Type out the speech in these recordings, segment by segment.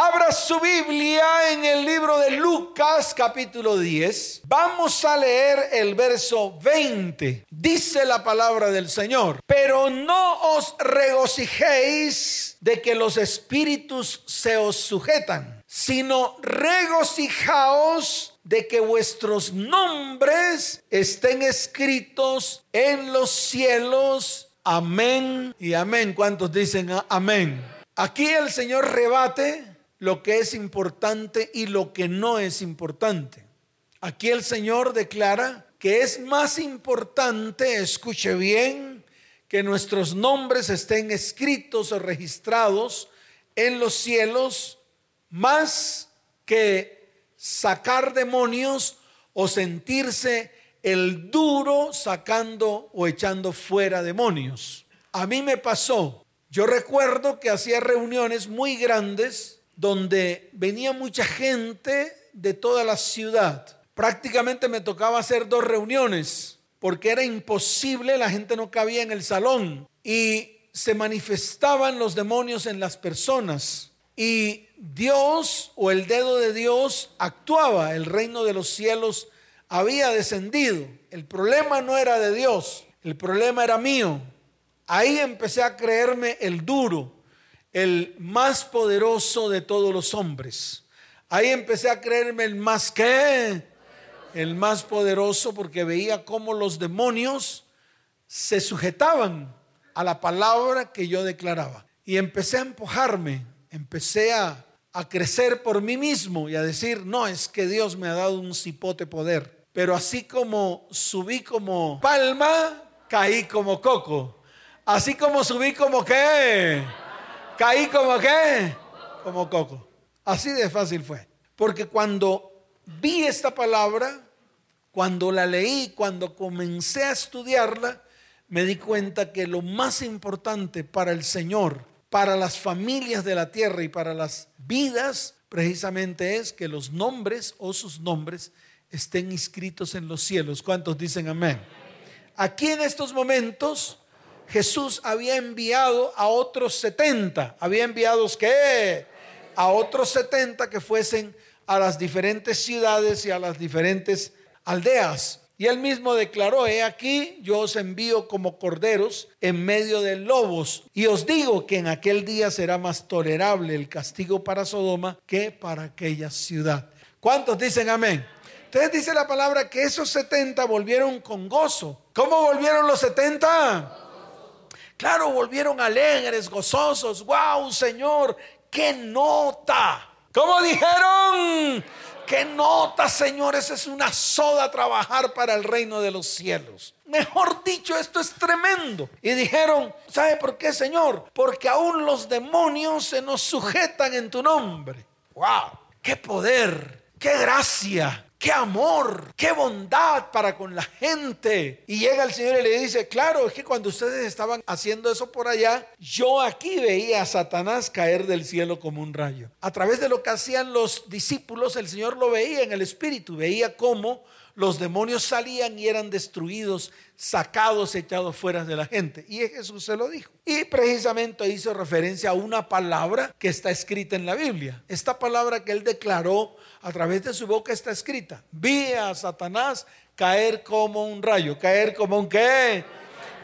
Abra su Biblia en el libro de Lucas capítulo 10. Vamos a leer el verso 20. Dice la palabra del Señor. Pero no os regocijéis de que los espíritus se os sujetan, sino regocijaos de que vuestros nombres estén escritos en los cielos. Amén y amén. ¿Cuántos dicen amén? Aquí el Señor rebate lo que es importante y lo que no es importante. Aquí el Señor declara que es más importante, escuche bien, que nuestros nombres estén escritos o registrados en los cielos, más que sacar demonios o sentirse el duro sacando o echando fuera demonios. A mí me pasó, yo recuerdo que hacía reuniones muy grandes donde venía mucha gente de toda la ciudad. Prácticamente me tocaba hacer dos reuniones porque era imposible, la gente no cabía en el salón y se manifestaban los demonios en las personas y Dios o el dedo de Dios actuaba, el reino de los cielos había descendido. El problema no era de Dios, el problema era mío. Ahí empecé a creerme el duro, el más poderoso de todos los hombres. Ahí empecé a creerme el más que, el más poderoso, porque veía cómo los demonios se sujetaban a la palabra que yo declaraba. Y empecé a empujarme, empecé a, a crecer por mí mismo y a decir, no, es que Dios me ha dado un cipote poder. Pero así como subí como palma, caí como coco. Así como subí como que Caí como qué? Como coco. Así de fácil fue. Porque cuando vi esta palabra, cuando la leí, cuando comencé a estudiarla, me di cuenta que lo más importante para el Señor, para las familias de la tierra y para las vidas, precisamente es que los nombres o sus nombres estén inscritos en los cielos. ¿Cuántos dicen amén? Aquí en estos momentos Jesús había enviado a otros 70. Había enviado ¿qué? A otros 70 que fuesen a las diferentes ciudades y a las diferentes aldeas. Y él mismo declaró, he aquí, yo os envío como corderos en medio de lobos. Y os digo que en aquel día será más tolerable el castigo para Sodoma que para aquella ciudad. ¿Cuántos dicen amén? Entonces dice la palabra que esos 70 volvieron con gozo. ¿Cómo volvieron los 70? Claro, volvieron alegres, gozosos. ¡Wow, Señor! ¡Qué nota! ¿Cómo dijeron? ¿Qué nota, señores? Es una soda trabajar para el reino de los cielos. Mejor dicho, esto es tremendo. Y dijeron, ¿sabe por qué, Señor? Porque aún los demonios se nos sujetan en tu nombre. ¡Wow! ¡Qué poder! ¡Qué gracia! Qué amor, qué bondad para con la gente. Y llega el Señor y le dice, claro, es que cuando ustedes estaban haciendo eso por allá, yo aquí veía a Satanás caer del cielo como un rayo. A través de lo que hacían los discípulos, el Señor lo veía en el Espíritu, veía cómo los demonios salían y eran destruidos, sacados, echados fuera de la gente. Y Jesús se lo dijo. Y precisamente hizo referencia a una palabra que está escrita en la Biblia. Esta palabra que él declaró a través de su boca está escrita. Vi a Satanás caer como un rayo, caer como un qué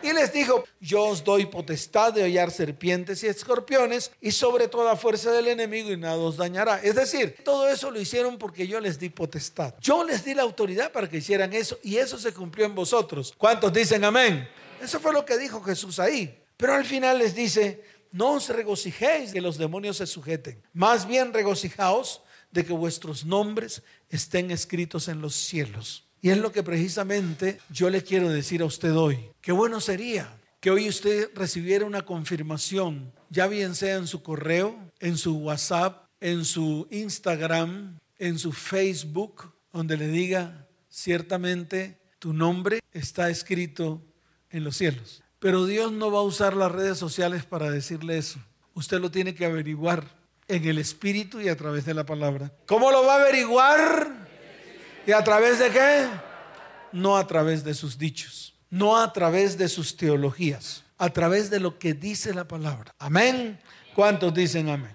y les dijo, yo os doy potestad de hollar serpientes y escorpiones y sobre toda fuerza del enemigo y nada os dañará. Es decir, todo eso lo hicieron porque yo les di potestad. Yo les di la autoridad para que hicieran eso y eso se cumplió en vosotros. ¿Cuántos dicen amén? Eso fue lo que dijo Jesús ahí. Pero al final les dice, no os regocijéis que los demonios se sujeten. Más bien regocijaos de que vuestros nombres estén escritos en los cielos. Y es lo que precisamente yo le quiero decir a usted hoy. Qué bueno sería que hoy usted recibiera una confirmación, ya bien sea en su correo, en su WhatsApp, en su Instagram, en su Facebook, donde le diga, ciertamente tu nombre está escrito en los cielos. Pero Dios no va a usar las redes sociales para decirle eso. Usted lo tiene que averiguar en el Espíritu y a través de la palabra. ¿Cómo lo va a averiguar? ¿Y a través de qué? No a través de sus dichos, no a través de sus teologías, a través de lo que dice la palabra. Amén. ¿Cuántos dicen amén?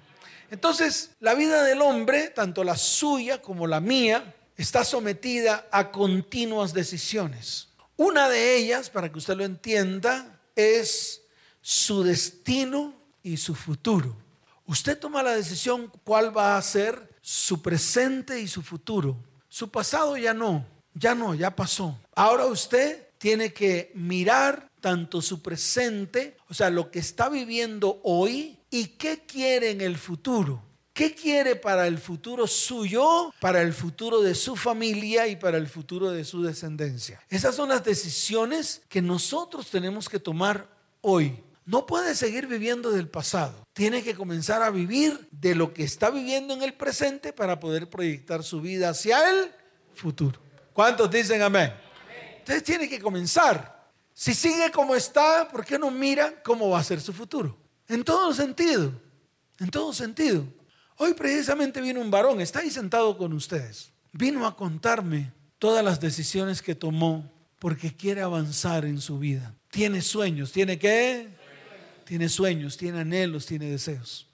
Entonces, la vida del hombre, tanto la suya como la mía, está sometida a continuas decisiones. Una de ellas, para que usted lo entienda, es su destino y su futuro. Usted toma la decisión cuál va a ser su presente y su futuro. Su pasado ya no, ya no, ya pasó. Ahora usted tiene que mirar tanto su presente, o sea, lo que está viviendo hoy y qué quiere en el futuro. ¿Qué quiere para el futuro suyo, para el futuro de su familia y para el futuro de su descendencia? Esas son las decisiones que nosotros tenemos que tomar hoy. No puede seguir viviendo del pasado. Tiene que comenzar a vivir de lo que está viviendo en el presente para poder proyectar su vida hacia el futuro. ¿Cuántos dicen amén? Entonces tiene que comenzar. Si sigue como está, ¿por qué no mira cómo va a ser su futuro? En todo sentido, en todo sentido. Hoy precisamente vino un varón, está ahí sentado con ustedes. Vino a contarme todas las decisiones que tomó porque quiere avanzar en su vida. Tiene sueños, tiene qué? Tiene sueños, tiene anhelos, tiene deseos.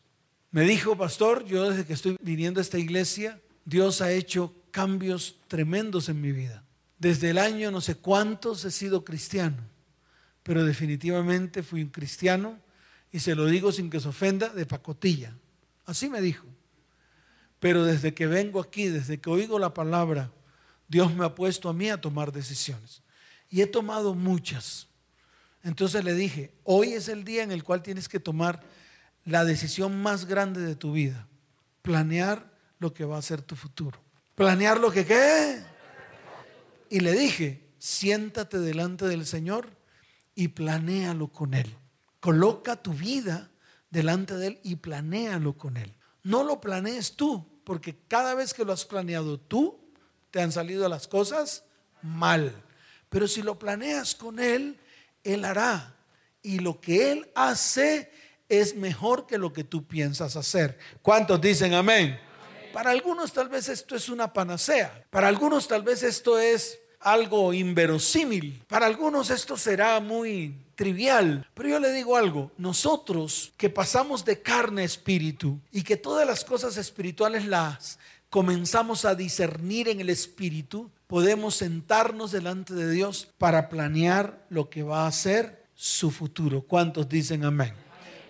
Me dijo, pastor, yo desde que estoy viniendo a esta iglesia, Dios ha hecho cambios tremendos en mi vida. Desde el año no sé cuántos he sido cristiano, pero definitivamente fui un cristiano y se lo digo sin que se ofenda de pacotilla. Así me dijo. Pero desde que vengo aquí, desde que oigo la palabra, Dios me ha puesto a mí a tomar decisiones. Y he tomado muchas. Entonces le dije, hoy es el día en el cual tienes que tomar la decisión más grande de tu vida. Planear lo que va a ser tu futuro. Planear lo que qué. Y le dije, siéntate delante del Señor y planéalo con Él. Coloca tu vida delante de Él y planéalo con Él. No lo planees tú, porque cada vez que lo has planeado tú, te han salido las cosas mal. Pero si lo planeas con Él, Él hará. Y lo que Él hace es mejor que lo que tú piensas hacer. ¿Cuántos dicen amén? Para algunos tal vez esto es una panacea. Para algunos tal vez esto es algo inverosímil. Para algunos esto será muy trivial. Pero yo le digo algo, nosotros que pasamos de carne a espíritu y que todas las cosas espirituales las comenzamos a discernir en el espíritu, podemos sentarnos delante de Dios para planear lo que va a ser su futuro. ¿Cuántos dicen amén?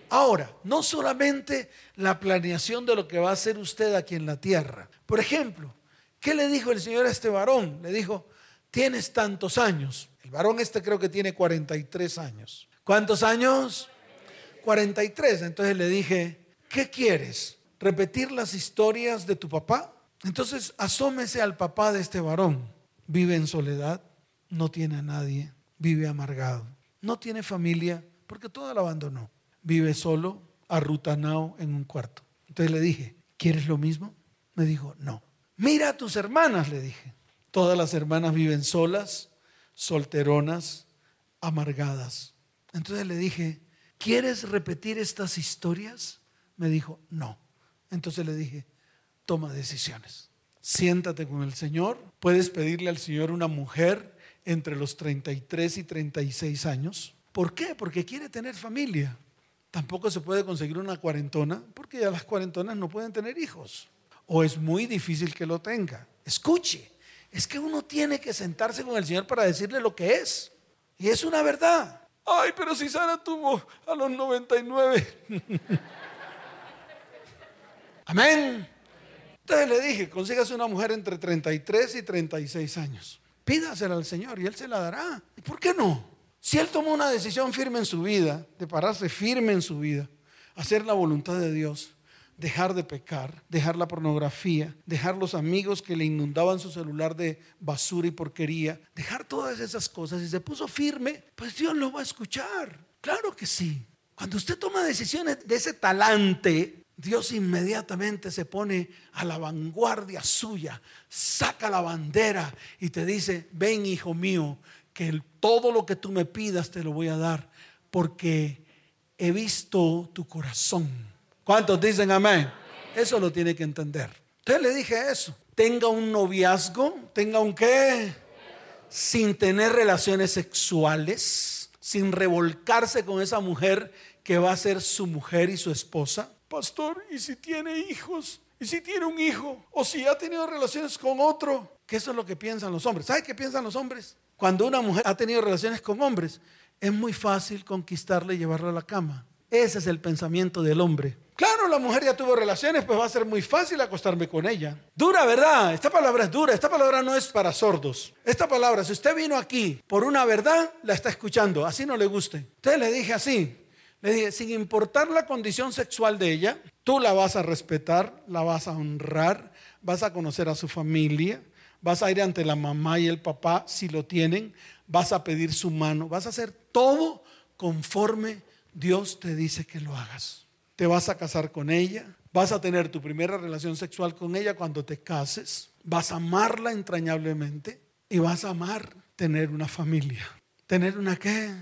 Ahora, no solamente la planeación de lo que va a hacer usted aquí en la tierra. Por ejemplo, ¿qué le dijo el Señor a este varón? Le dijo, tienes tantos años. El varón este creo que tiene 43 años. ¿Cuántos años? 43. Entonces le dije, ¿qué quieres? ¿Repetir las historias de tu papá? Entonces asómese al papá de este varón. Vive en soledad, no tiene a nadie, vive amargado, no tiene familia porque todo lo abandonó. Vive solo, arrutanado en un cuarto. Entonces le dije, ¿quieres lo mismo? Me dijo, no. Mira a tus hermanas, le dije. Todas las hermanas viven solas, solteronas, amargadas. Entonces le dije, ¿quieres repetir estas historias? Me dijo, no. Entonces le dije, toma decisiones. Siéntate con el Señor. Puedes pedirle al Señor una mujer entre los 33 y 36 años. ¿Por qué? Porque quiere tener familia. Tampoco se puede conseguir una cuarentona porque ya las cuarentonas no pueden tener hijos. O es muy difícil que lo tenga. Escuche, es que uno tiene que sentarse con el Señor para decirle lo que es. Y es una verdad. Ay, pero si Sara tuvo a los 99. Amén. Entonces le dije, consígase una mujer entre 33 y 36 años. Pídasela al Señor y Él se la dará. ¿Y por qué no? Si Él tomó una decisión firme en su vida, de pararse firme en su vida, hacer la voluntad de Dios, dejar de pecar, dejar la pornografía, dejar los amigos que le inundaban su celular de basura y porquería, dejar todas esas cosas y se puso firme, pues Dios lo va a escuchar. Claro que sí. Cuando usted toma decisiones de ese talante, Dios inmediatamente se pone a la vanguardia suya, saca la bandera y te dice, ven hijo mío, que todo lo que tú me pidas te lo voy a dar, porque he visto tu corazón ¿Cuántos dicen amén? Eso lo tiene que entender. Entonces le dije eso. Tenga un noviazgo, tenga un qué, sin tener relaciones sexuales, sin revolcarse con esa mujer que va a ser su mujer y su esposa. Pastor, ¿y si tiene hijos? ¿Y si tiene un hijo? ¿O si ha tenido relaciones con otro? Que eso es lo que piensan los hombres. ¿Sabe qué piensan los hombres? Cuando una mujer ha tenido relaciones con hombres, es muy fácil conquistarla y llevarla a la cama. Ese es el pensamiento del hombre. Claro, la mujer ya tuvo relaciones, pues va a ser muy fácil acostarme con ella. Dura, ¿verdad? Esta palabra es dura. Esta palabra no es para sordos. Esta palabra, si usted vino aquí por una verdad, la está escuchando. Así no le guste. Entonces le dije así. Le dije, sin importar la condición sexual de ella, tú la vas a respetar, la vas a honrar, vas a conocer a su familia, vas a ir ante la mamá y el papá si lo tienen, vas a pedir su mano, vas a hacer todo conforme Dios te dice que lo hagas. Te vas a casar con ella, vas a tener tu primera relación sexual con ella cuando te cases, vas a amarla entrañablemente y vas a amar tener una familia. ¿Tener una qué?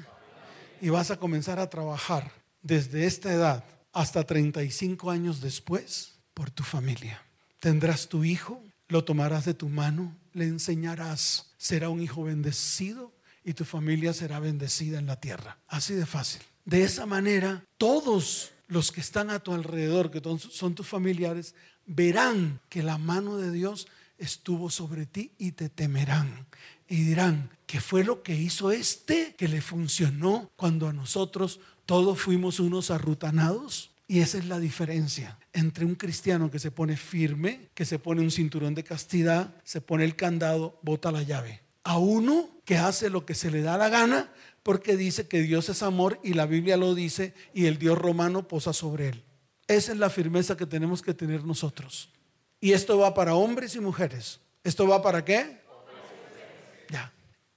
Y vas a comenzar a trabajar desde esta edad hasta 35 años después por tu familia. Tendrás tu hijo, lo tomarás de tu mano, le enseñarás, será un hijo bendecido y tu familia será bendecida en la tierra. Así de fácil. De esa manera, todos los que están a tu alrededor, que son tus familiares, verán que la mano de Dios estuvo sobre ti y te temerán. Y dirán, ¿qué fue lo que hizo este que le funcionó cuando a nosotros todos fuimos unos arrutanados? Y esa es la diferencia entre un cristiano que se pone firme, que se pone un cinturón de castidad, se pone el candado, bota la llave. A uno que hace lo que se le da la gana porque dice que Dios es amor y la Biblia lo dice y el Dios romano posa sobre él. Esa es la firmeza que tenemos que tener nosotros. Y esto va para hombres y mujeres. ¿Esto va para qué?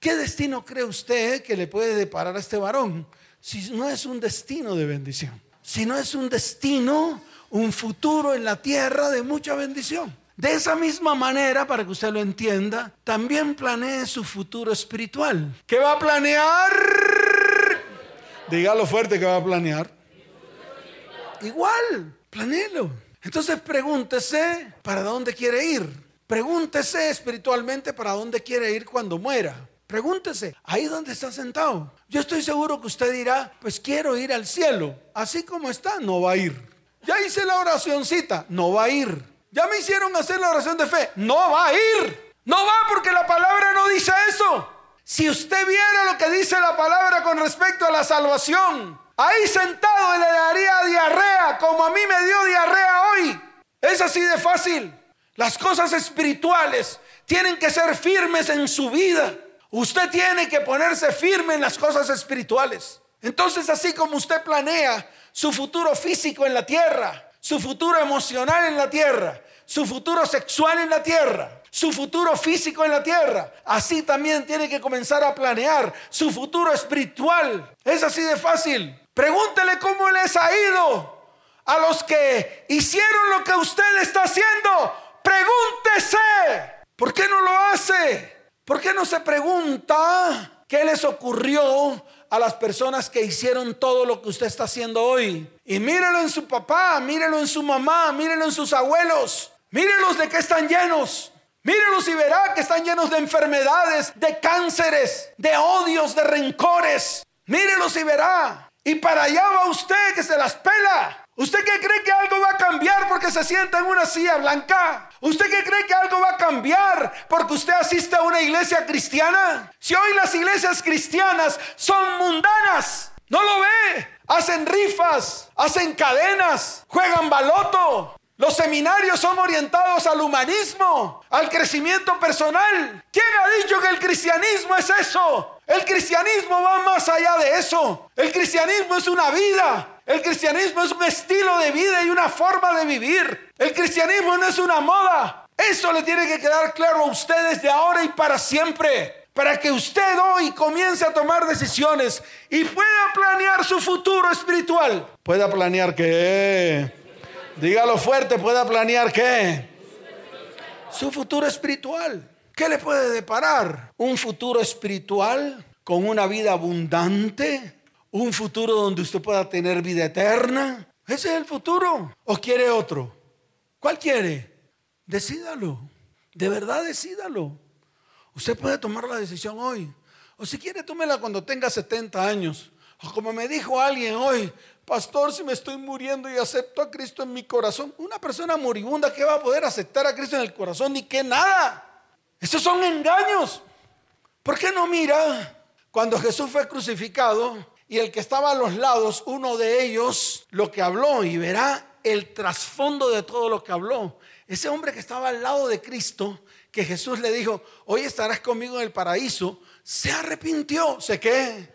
¿Qué destino cree usted que le puede deparar a este varón si no es un destino de bendición? Si no es un destino un futuro en la tierra de mucha bendición. De esa misma manera, para que usted lo entienda, también planee su futuro espiritual. ¿Qué va a planear? Dígalo fuerte que va a planear. Igual, planéelo. Entonces pregúntese para dónde quiere ir. Pregúntese espiritualmente para dónde quiere ir cuando muera. Pregúntese, ahí donde está sentado. Yo estoy seguro que usted dirá, pues quiero ir al cielo. Así como está, no va a ir. Ya hice la oracióncita, no va a ir. Ya me hicieron hacer la oración de fe, no va a ir. No va porque la palabra no dice eso. Si usted viera lo que dice la palabra con respecto a la salvación, ahí sentado le daría diarrea como a mí me dio diarrea hoy. Es así de fácil. Las cosas espirituales tienen que ser firmes en su vida. Usted tiene que ponerse firme en las cosas espirituales. Entonces, así como usted planea su futuro físico en la tierra, su futuro emocional en la tierra, su futuro sexual en la tierra, su futuro físico en la tierra. Así también tiene que comenzar a planear su futuro espiritual. Es así de fácil. Pregúntele cómo les ha ido a los que hicieron lo que usted está haciendo. Pregúntese. ¿Por qué no lo hace? ¿Por qué no se pregunta qué les ocurrió a las personas que hicieron todo lo que usted está haciendo hoy. Y mírelo en su papá, mírelo en su mamá, mírelo en sus abuelos. Mírelos de qué están llenos. Mírelos y verá que están llenos de enfermedades, de cánceres, de odios, de rencores. Mírelos y verá. Y para allá va usted que se las pela. ¿Usted qué cree que algo va a cambiar porque se sienta en una silla blanca? ¿Usted qué cree que algo va a cambiar porque usted asiste a una iglesia cristiana? Si hoy las iglesias cristianas son mundanas, ¿no lo ve? Hacen rifas, hacen cadenas, juegan baloto. Los seminarios son orientados al humanismo, al crecimiento personal. ¿Quién ha dicho que el cristianismo es eso? El cristianismo va más allá de eso. El cristianismo es una vida. El cristianismo es un estilo de vida y una forma de vivir. El cristianismo no es una moda. Eso le tiene que quedar claro a usted desde ahora y para siempre. Para que usted hoy comience a tomar decisiones y pueda planear su futuro espiritual. Pueda planear qué. Dígalo fuerte, pueda planear qué. Su futuro espiritual. ¿Qué le puede deparar? Un futuro espiritual con una vida abundante, un futuro donde usted pueda tener vida eterna. Ese es el futuro. ¿O quiere otro? ¿Cuál quiere? Decídalo. De verdad, decídalo. Usted puede tomar la decisión hoy. O si quiere, tómela cuando tenga 70 años. O como me dijo alguien hoy, pastor, si me estoy muriendo y acepto a Cristo en mi corazón, una persona moribunda que va a poder aceptar a Cristo en el corazón ni que nada. Esos son engaños. ¿Por qué no mira cuando Jesús fue crucificado y el que estaba a los lados, uno de ellos, lo que habló y verá el trasfondo de todo lo que habló? Ese hombre que estaba al lado de Cristo, que Jesús le dijo, hoy estarás conmigo en el paraíso, se arrepintió. ¿Se qué?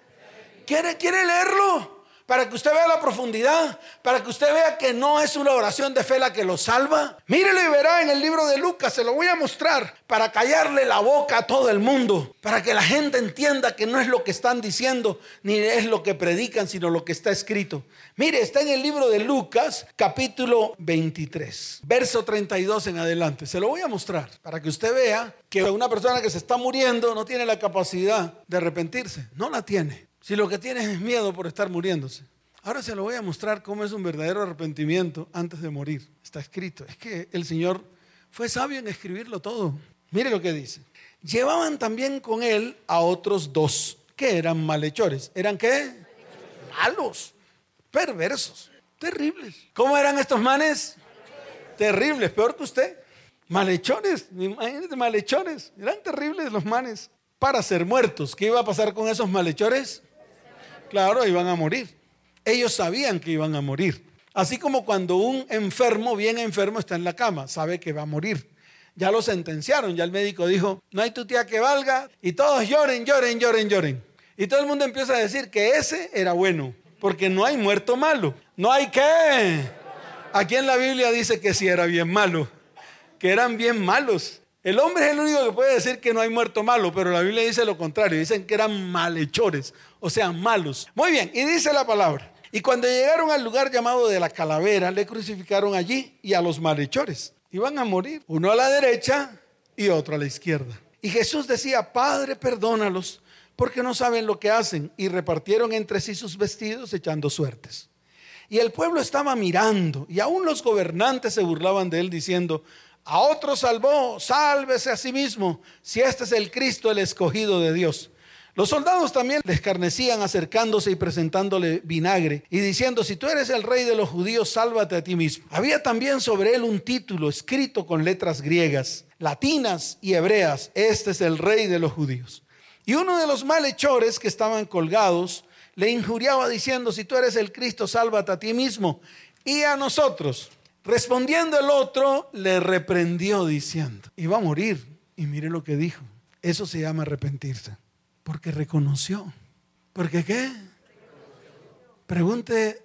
¿Quiere, quiere leerlo? Para que usted vea la profundidad, para que usted vea que no es una oración de fe la que lo salva. Mírelo y verá en el libro de Lucas, se lo voy a mostrar, para callarle la boca a todo el mundo, para que la gente entienda que no es lo que están diciendo, ni es lo que predican, sino lo que está escrito. Mire, está en el libro de Lucas, capítulo 23, verso 32 en adelante. Se lo voy a mostrar, para que usted vea que una persona que se está muriendo no tiene la capacidad de arrepentirse, no la tiene. Si lo que tienes es miedo por estar muriéndose. Ahora se lo voy a mostrar cómo es un verdadero arrepentimiento antes de morir. Está escrito. Es que el Señor fue sabio en escribirlo todo. Mire lo que dice. Llevaban también con él a otros dos que eran malhechores. ¿Eran qué? Malos, perversos, terribles. ¿Cómo eran estos manes? Terribles, peor que usted. Malhechores, imagínate, malhechores. Eran terribles los manes para ser muertos. ¿Qué iba a pasar con esos malhechores? Claro, iban a morir. Ellos sabían que iban a morir. Así como cuando un enfermo, bien enfermo, está en la cama, sabe que va a morir. Ya lo sentenciaron, ya el médico dijo, no hay tu tía que valga, y todos lloren, lloren, lloren, lloren. Y todo el mundo empieza a decir que ese era bueno, porque no hay muerto malo. No hay qué. Aquí en la Biblia dice que sí era bien malo, que eran bien malos. El hombre es el único que puede decir que no hay muerto malo, pero la Biblia dice lo contrario, dicen que eran malhechores, o sea, malos. Muy bien, y dice la palabra. Y cuando llegaron al lugar llamado de la calavera, le crucificaron allí y a los malhechores. Iban a morir, uno a la derecha y otro a la izquierda. Y Jesús decía, Padre, perdónalos, porque no saben lo que hacen. Y repartieron entre sí sus vestidos echando suertes. Y el pueblo estaba mirando, y aún los gobernantes se burlaban de él diciendo, a otro salvó, sálvese a sí mismo, si este es el Cristo, el escogido de Dios. Los soldados también le escarnecían acercándose y presentándole vinagre y diciendo, si tú eres el rey de los judíos, sálvate a ti mismo. Había también sobre él un título escrito con letras griegas, latinas y hebreas, este es el rey de los judíos. Y uno de los malhechores que estaban colgados le injuriaba diciendo, si tú eres el Cristo, sálvate a ti mismo y a nosotros. Respondiendo el otro, le reprendió diciendo, iba a morir. Y mire lo que dijo. Eso se llama arrepentirse. Porque reconoció. ¿Porque qué? Pregunte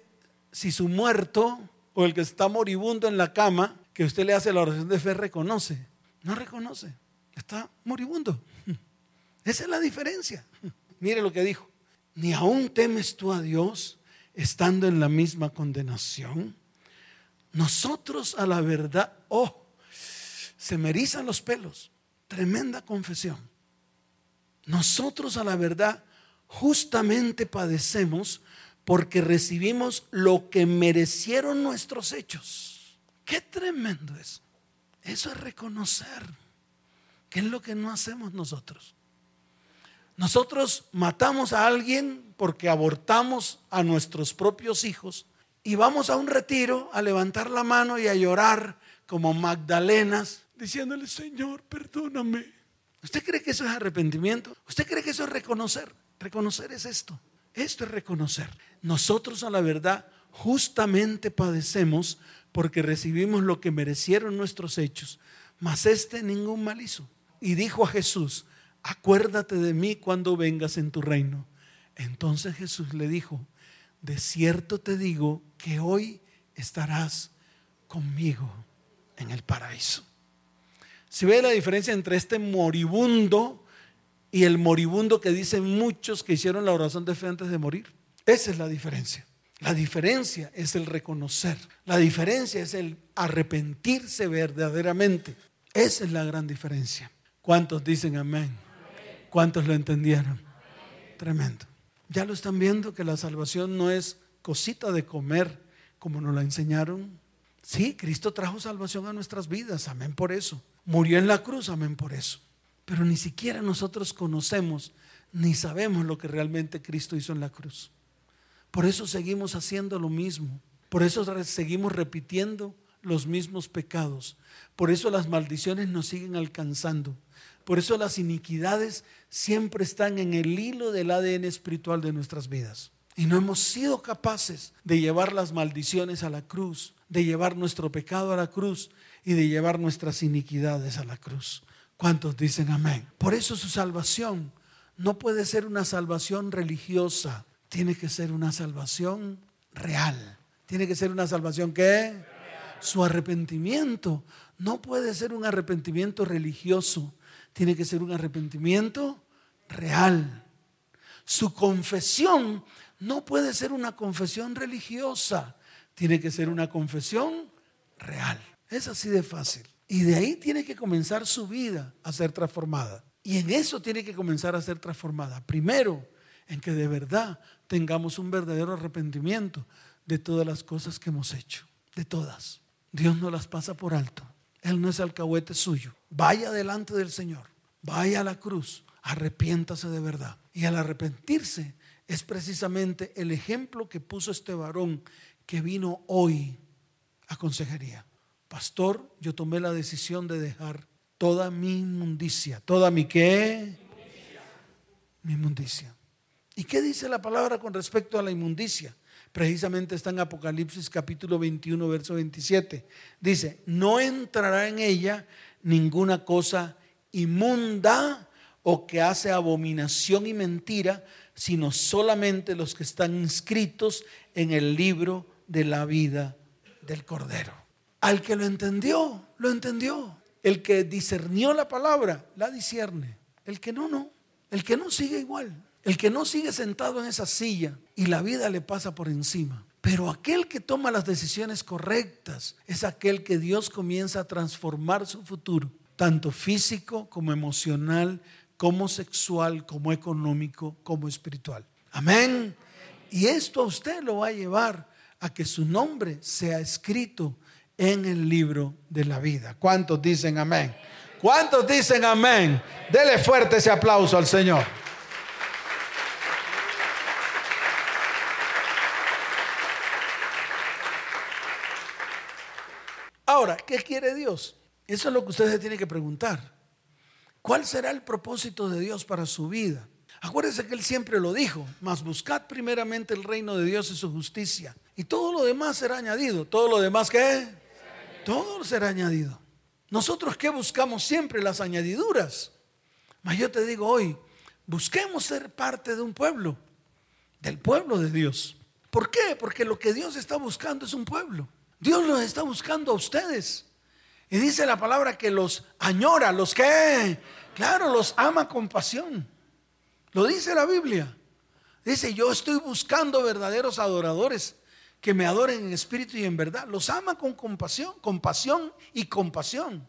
si su muerto o el que está moribundo en la cama, que usted le hace la oración de fe, reconoce. No reconoce. Está moribundo. Esa es la diferencia. Mire lo que dijo. Ni aún temes tú a Dios estando en la misma condenación. Nosotros a la verdad, oh, se me erizan los pelos. Tremenda confesión. Nosotros a la verdad justamente padecemos porque recibimos lo que merecieron nuestros hechos. Qué tremendo es. Eso es reconocer. ¿Qué es lo que no hacemos nosotros? Nosotros matamos a alguien porque abortamos a nuestros propios hijos y vamos a un retiro a levantar la mano y a llorar como Magdalenas, diciéndole, Señor, perdóname. ¿Usted cree que eso es arrepentimiento? ¿Usted cree que eso es reconocer? Reconocer es esto. Esto es reconocer. Nosotros a la verdad justamente padecemos porque recibimos lo que merecieron nuestros hechos, mas este ningún mal hizo. Y dijo a Jesús, acuérdate de mí cuando vengas en tu reino. Entonces Jesús le dijo, de cierto te digo que hoy estarás conmigo en el paraíso. Si ve la diferencia entre este moribundo y el moribundo que dicen muchos que hicieron la oración de fe antes de morir, esa es la diferencia. La diferencia es el reconocer. La diferencia es el arrepentirse verdaderamente. Esa es la gran diferencia. ¿Cuántos dicen amén? ¿Cuántos lo entendieron? Tremendo. Ya lo están viendo que la salvación no es cosita de comer como nos la enseñaron. Sí, Cristo trajo salvación a nuestras vidas, amén por eso. Murió en la cruz, amén por eso. Pero ni siquiera nosotros conocemos ni sabemos lo que realmente Cristo hizo en la cruz. Por eso seguimos haciendo lo mismo. Por eso seguimos repitiendo los mismos pecados. Por eso las maldiciones nos siguen alcanzando. Por eso las iniquidades siempre están en el hilo del ADN espiritual de nuestras vidas. Y no hemos sido capaces de llevar las maldiciones a la cruz, de llevar nuestro pecado a la cruz y de llevar nuestras iniquidades a la cruz. ¿Cuántos dicen amén? Por eso su salvación no puede ser una salvación religiosa, tiene que ser una salvación real. Tiene que ser una salvación que su arrepentimiento no puede ser un arrepentimiento religioso, tiene que ser un arrepentimiento real. Su confesión no puede ser una confesión religiosa, tiene que ser una confesión real. Es así de fácil. Y de ahí tiene que comenzar su vida a ser transformada. Y en eso tiene que comenzar a ser transformada. Primero, en que de verdad tengamos un verdadero arrepentimiento de todas las cosas que hemos hecho. De todas. Dios no las pasa por alto. Él no es alcahuete suyo. Vaya delante del Señor. Vaya a la cruz. Arrepiéntase de verdad. Y al arrepentirse es precisamente el ejemplo que puso este varón que vino hoy a consejería. Pastor, yo tomé la decisión de dejar toda mi inmundicia. ¿Toda mi qué? Mi inmundicia. ¿Y qué dice la palabra con respecto a la inmundicia? Precisamente está en Apocalipsis capítulo 21, verso 27. Dice, no entrará en ella ninguna cosa inmunda o que hace abominación y mentira, sino solamente los que están inscritos en el libro de la vida del Cordero. Al que lo entendió, lo entendió. El que discernió la palabra, la discierne. El que no, no. El que no sigue igual. El que no sigue sentado en esa silla y la vida le pasa por encima. Pero aquel que toma las decisiones correctas es aquel que Dios comienza a transformar su futuro, tanto físico como emocional, como sexual, como económico, como espiritual. Amén. Y esto a usted lo va a llevar a que su nombre sea escrito en el libro de la vida. ¿Cuántos dicen amén? ¿Cuántos dicen amén? Dele fuerte ese aplauso al Señor. Ahora, ¿qué quiere Dios? Eso es lo que usted se tiene que preguntar. ¿Cuál será el propósito de Dios para su vida? Acuérdese que Él siempre lo dijo, mas buscad primeramente el reino de Dios y su justicia. Y todo lo demás será añadido. ¿Todo lo demás qué? Todo será añadido. Nosotros que buscamos siempre las añadiduras. Mas yo te digo hoy, busquemos ser parte de un pueblo, del pueblo de Dios. ¿Por qué? Porque lo que Dios está buscando es un pueblo. Dios los está buscando a ustedes. Y dice la palabra que los añora, los que, claro, los ama con pasión. Lo dice la Biblia. Dice, yo estoy buscando verdaderos adoradores que me adoren en espíritu y en verdad. Los ama con compasión, compasión y compasión.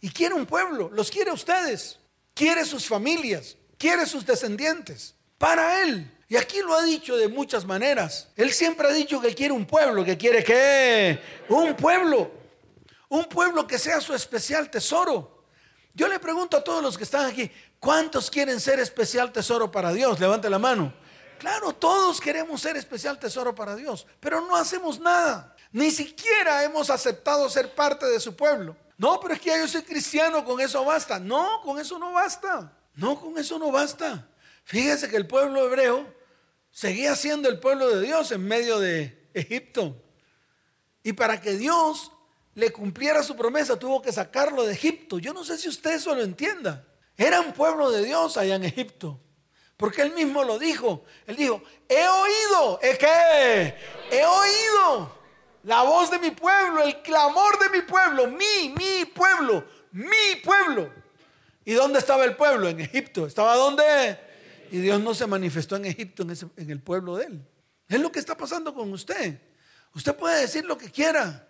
Y quiere un pueblo, los quiere ustedes, quiere sus familias, quiere sus descendientes, para Él. Y aquí lo ha dicho de muchas maneras. Él siempre ha dicho que quiere un pueblo, que quiere que un pueblo, un pueblo que sea su especial tesoro. Yo le pregunto a todos los que están aquí, ¿cuántos quieren ser especial tesoro para Dios? Levante la mano. Claro, todos queremos ser especial tesoro para Dios, pero no hacemos nada. Ni siquiera hemos aceptado ser parte de su pueblo. No, pero es que yo soy cristiano, con eso basta. No, con eso no basta. No, con eso no basta. Fíjese que el pueblo hebreo seguía siendo el pueblo de Dios en medio de Egipto. Y para que Dios le cumpliera su promesa, tuvo que sacarlo de Egipto. Yo no sé si usted eso lo entienda. Era un pueblo de Dios allá en Egipto. Porque él mismo lo dijo. Él dijo, he oído, ¿es que He oído la voz de mi pueblo, el clamor de mi pueblo, mi, mi pueblo, mi pueblo. ¿Y dónde estaba el pueblo? En Egipto. ¿Estaba dónde? Y Dios no se manifestó en Egipto, en, en el pueblo de él. Es lo que está pasando con usted. Usted puede decir lo que quiera,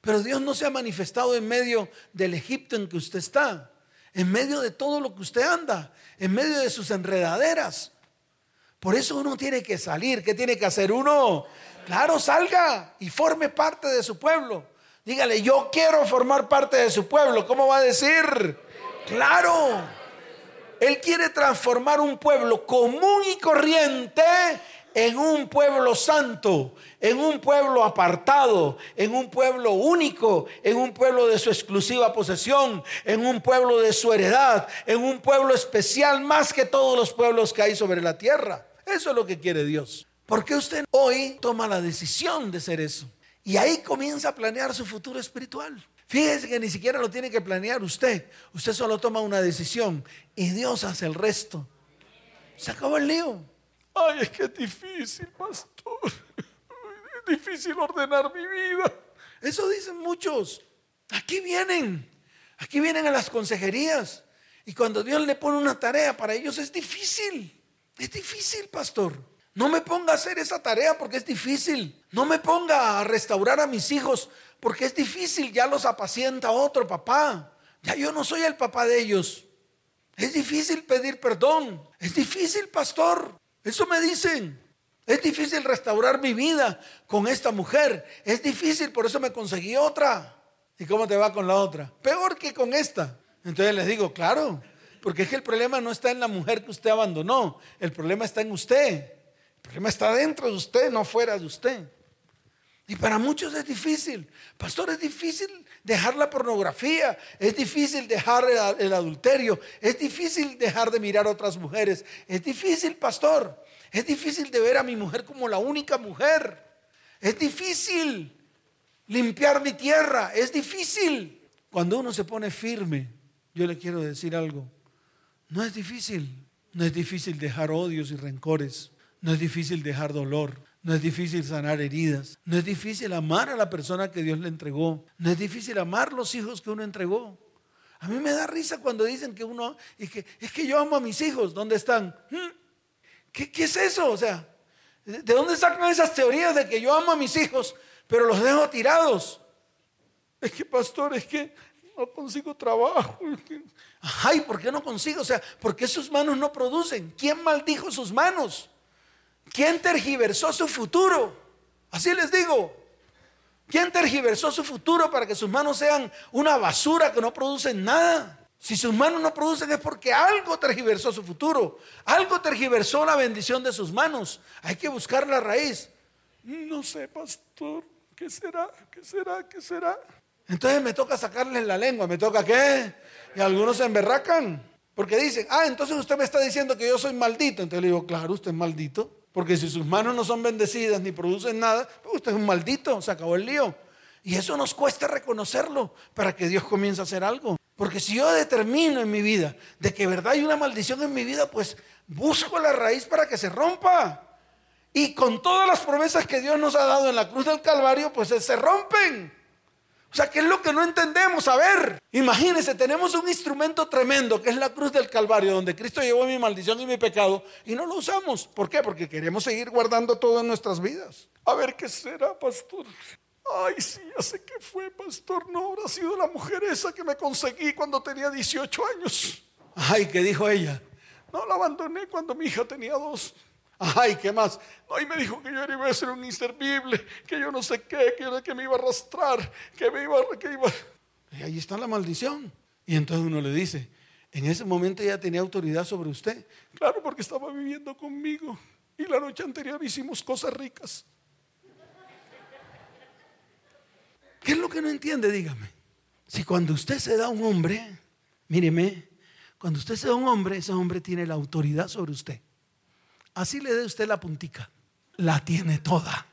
pero Dios no se ha manifestado en medio del Egipto en que usted está en medio de todo lo que usted anda, en medio de sus enredaderas. Por eso uno tiene que salir. ¿Qué tiene que hacer uno? Claro, salga y forme parte de su pueblo. Dígale, yo quiero formar parte de su pueblo. ¿Cómo va a decir? Claro. Él quiere transformar un pueblo común y corriente en un pueblo santo, en un pueblo apartado, en un pueblo único, en un pueblo de su exclusiva posesión, en un pueblo de su heredad, en un pueblo especial más que todos los pueblos que hay sobre la tierra. Eso es lo que quiere Dios. ¿Por qué usted hoy toma la decisión de ser eso? Y ahí comienza a planear su futuro espiritual. Fíjese que ni siquiera lo tiene que planear usted. Usted solo toma una decisión y Dios hace el resto. Se acabó el lío. Ay, es que es difícil, pastor. Es difícil ordenar mi vida. Eso dicen muchos. Aquí vienen. Aquí vienen a las consejerías. Y cuando Dios le pone una tarea para ellos es difícil. Es difícil, pastor. No me ponga a hacer esa tarea porque es difícil. No me ponga a restaurar a mis hijos porque es difícil. Ya los apacienta otro papá. Ya yo no soy el papá de ellos. Es difícil pedir perdón. Es difícil, pastor. Eso me dicen. Es difícil restaurar mi vida con esta mujer. Es difícil, por eso me conseguí otra. ¿Y cómo te va con la otra? Peor que con esta. Entonces les digo, claro, porque es que el problema no está en la mujer que usted abandonó, el problema está en usted. El problema está dentro de usted, no fuera de usted. Y para muchos es difícil. Pastor, es difícil dejar la pornografía, es difícil dejar el, adulterio, es difícil dejar de mirar a otras mujeres, es difícil, pastor. Es difícil de ver a mi mujer como la única mujer. Es difícil limpiar mi tierra, es difícil. Cuando uno se pone firme, yo le quiero decir algo, no es difícil, no es difícil dejar odios y rencores, no es difícil dejar dolor, no es difícil sanar heridas. No es difícil amar a la persona que Dios le entregó. No es difícil amar los hijos que uno entregó. A mí me da risa cuando dicen que uno, es que, es que yo amo a mis hijos. ¿Dónde están? ¿Mm? ¿Qué, ¿Qué es eso? O sea, ¿de dónde sacan esas teorías de que yo amo a mis hijos, pero los dejo tirados? Es que, pastor, es que no consigo trabajo. Ay, ¿por qué no consigo? O sea, ¿por qué sus manos no producen? ¿Quién maldijo sus manos? ¿Quién tergiversó su futuro? Así les digo. ¿Quién tergiversó su futuro para que sus manos sean una basura que no producen nada? Si sus manos no producen es porque algo tergiversó su futuro. Algo tergiversó la bendición de sus manos. Hay que buscar la raíz. No sé, pastor. ¿Qué será? ¿Qué será? ¿Qué será? Entonces me toca sacarles la lengua. ¿Me toca qué? Y algunos se emberracan. Porque dicen, ah, entonces usted me está diciendo que yo soy maldito. Entonces le digo, claro, usted es maldito. Porque si sus manos no son bendecidas ni producen nada, pues usted es un maldito, se acabó el lío. Y eso nos cuesta reconocerlo para que Dios comience a hacer algo. Porque si yo determino en mi vida de que verdad hay una maldición en mi vida, pues busco la raíz para que se rompa. Y con todas las promesas que Dios nos ha dado en la cruz del Calvario, pues se rompen. O sea, ¿qué es lo que no entendemos? A ver, imagínense, tenemos un instrumento tremendo que es la cruz del Calvario, donde Cristo llevó mi maldición y mi pecado, y no lo usamos. ¿Por qué? Porque queremos seguir guardando todo en nuestras vidas. A ver, ¿qué será, pastor? Ay, sí, ya sé qué fue, pastor. No habrá sido la mujer esa que me conseguí cuando tenía 18 años. Ay, ¿qué dijo ella? No, la abandoné cuando mi hija tenía dos. Ay, ¿qué más? No, y me dijo que yo iba a ser un inservible, que yo no sé qué, que, que me iba a arrastrar, que me iba, que iba. Y ahí está la maldición. Y entonces uno le dice, en ese momento ella tenía autoridad sobre usted. Claro, porque estaba viviendo conmigo. Y la noche anterior hicimos cosas ricas. ¿Qué es lo que no entiende? Dígame. Si cuando usted se da un hombre, míreme, cuando usted se da un hombre, ese hombre tiene la autoridad sobre usted. Así le dé usted la puntica. La tiene toda.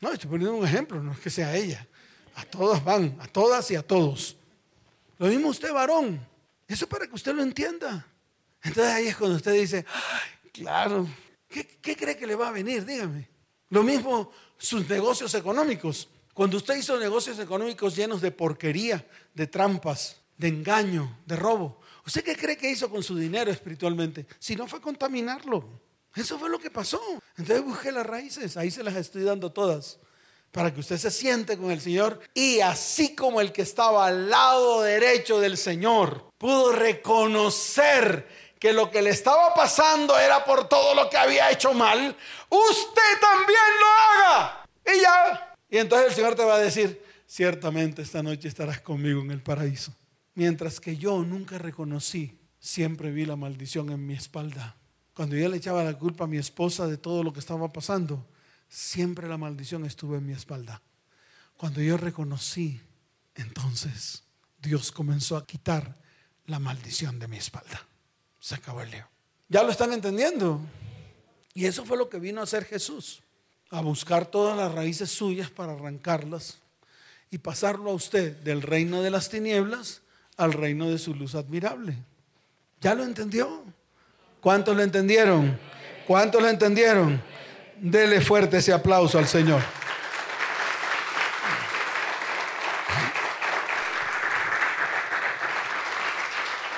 No, estoy poniendo un ejemplo, no es que sea ella. A todas van, a todas y a todos. Lo mismo usted, varón. Eso para que usted lo entienda. Entonces ahí es cuando usted dice, claro, ¿qué, ¿qué, cree que le va a venir? Dígame. Lo mismo sus negocios económicos. Cuando usted hizo negocios económicos llenos de porquería, de trampas, de engaño, de robo, ¿usted qué cree que hizo con su dinero espiritualmente? Si no fue contaminarlo. Eso fue lo que pasó. Entonces busqué las raíces, ahí se las estoy dando todas, para que usted se siente con el Señor y así como el que estaba al lado derecho del Señor pudo reconocer que lo que le estaba pasando era por todo lo que había hecho mal, usted también lo haga. Y ya. Y entonces el Señor te va a decir, ciertamente esta noche estarás conmigo en el paraíso. Mientras que yo nunca reconocí, siempre vi la maldición en mi espalda Cuando yo le echaba la culpa a mi esposa de todo lo que estaba pasando, siempre la maldición estuvo en mi espalda. Cuando yo reconocí, entonces Dios comenzó a quitar la maldición de mi espalda. Se acabó el lío. ¿Ya lo están entendiendo? Y eso fue lo que vino a hacer Jesús, a buscar todas las raíces suyas para arrancarlas y pasarlo a usted del reino de las tinieblas al reino de su luz admirable. ¿Ya lo entendió? ¿Cuántos lo entendieron? ¿Cuántos lo entendieron? Dele fuerte ese aplauso al Señor.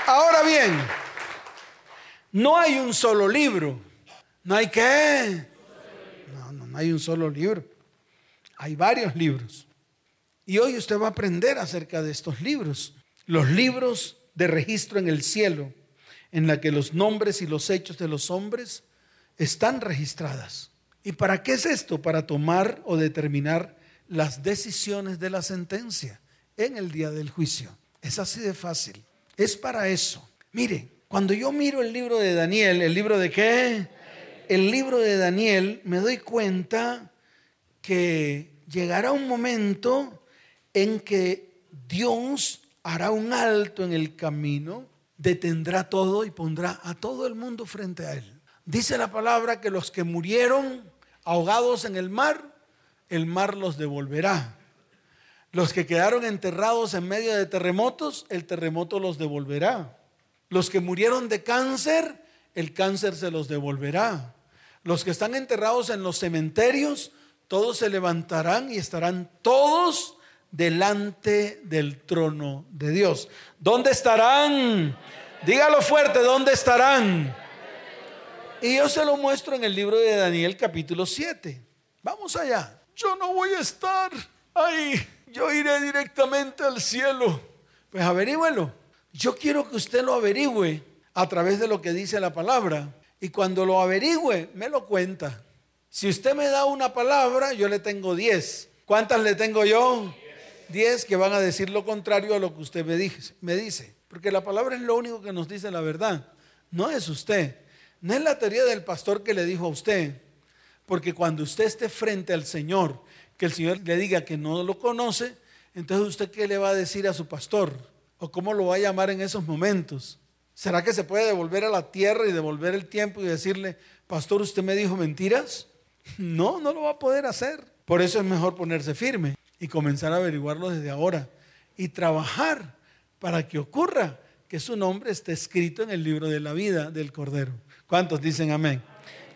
Ahora bien, no hay un solo libro. No hay qué. No, no, no hay un solo libro. Hay varios libros. Y hoy usted va a aprender acerca de estos libros. Los libros de registro en el cielo, en la que los nombres y los hechos de los hombres están registradas. ¿Y para qué es esto? Para tomar o determinar las decisiones de la sentencia en el día del juicio. Es así de fácil. Es para eso. Mire, cuando yo miro el libro de Daniel, ¿el libro de qué? El libro de Daniel, me doy cuenta que llegará un momento en que Dios hará un alto en el camino, detendrá todo y pondrá a todo el mundo frente a él. Dice la palabra que los que murieron ahogados en el mar, el mar los devolverá. Los que quedaron enterrados en medio de terremotos, el terremoto los devolverá. Los que murieron de cáncer, el cáncer se los devolverá. Los que están enterrados en los cementerios, todos se levantarán y estarán todos delante del trono de Dios. ¿Dónde estarán? Dígalo fuerte, ¿dónde estarán? Y yo se lo muestro en el libro de Daniel capítulo 7. Vamos allá. Yo no voy a estar ahí. Yo iré directamente al cielo. Pues averígüelo. Yo quiero que usted lo averigüe a través de lo que dice la palabra. Y cuando lo averigüe, me lo cuenta. Si usted me da una palabra, yo le tengo 10. ¿Cuántas le tengo yo? 10 que van a decir lo contrario a lo que usted me, dice, me dice. Porque la palabra es lo único que nos dice la verdad. No es usted. No es la teoría del pastor que le dijo a usted. Porque cuando usted esté frente al Señor, que el Señor le diga que no lo conoce, entonces usted qué le va a decir a su pastor? ¿O cómo lo va a llamar en esos momentos? ¿Será que se puede devolver a la tierra y devolver el tiempo y decirle, pastor, usted me dijo mentiras? No, no lo va a poder hacer. Por eso es mejor ponerse firme y comenzar a averiguarlo desde ahora y trabajar para que ocurra que su nombre esté escrito en el libro de la vida del Cordero. ¿Cuántos dicen amén?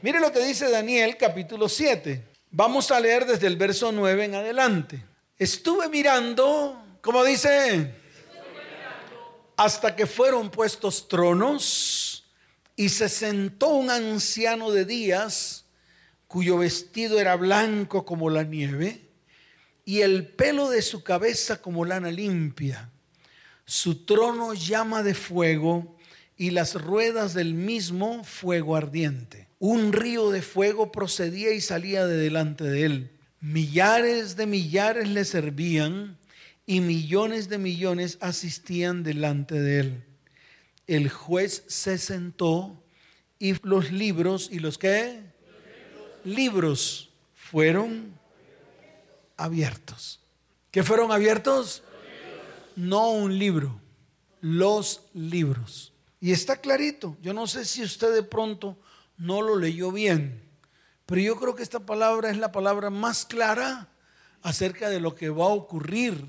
Mire lo que dice Daniel capítulo 7. Vamos a leer desde el verso 9 en adelante. Estuve mirando, como dice, hasta que fueron puestos tronos y se sentó un anciano de días cuyo vestido era blanco como la nieve y el pelo de su cabeza como lana limpia. Su trono llama de fuego y las ruedas del mismo fuego ardiente. Un río de fuego procedía y salía de delante de él. Millares de millares le servían y millones de millones asistían delante de él. El juez se sentó y los libros, ¿y los qué? Libros fueron abiertos. ¿Qué fueron abiertos? No un libro, los libros. Y está clarito. Yo no sé si usted de pronto no lo leyó bien, pero yo creo que esta palabra es la palabra más clara acerca de lo que va a ocurrir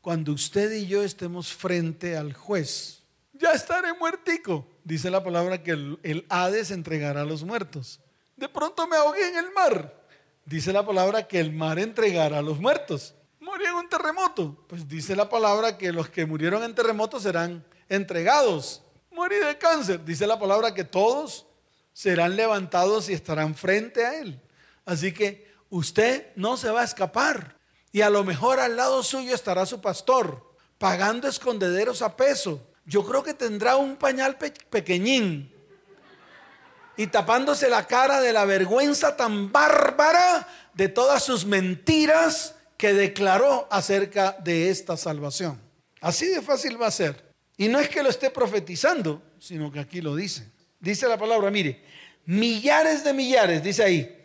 cuando usted y yo estemos frente al juez. Ya estaré muertico, dice la palabra que el, el Hades entregará a los muertos. De pronto me ahogué en el mar. Dice la palabra que el mar entregará a los muertos. Morí en un terremoto. Pues dice la palabra que los que murieron en terremoto serán entregados. Morí de cáncer. Dice la palabra que todos serán levantados y estarán frente a Él. Así que usted no se va a escapar. Y a lo mejor al lado suyo estará su pastor, pagando escondederos a peso. Yo creo que tendrá un pañal pequeñín y tapándose la cara de la vergüenza tan bárbara de todas sus mentiras que declaró acerca de esta salvación. Así de fácil va a ser. Y no es que lo esté profetizando, sino que aquí lo dice. Dice la palabra, mire, Millares de millares, dice ahí.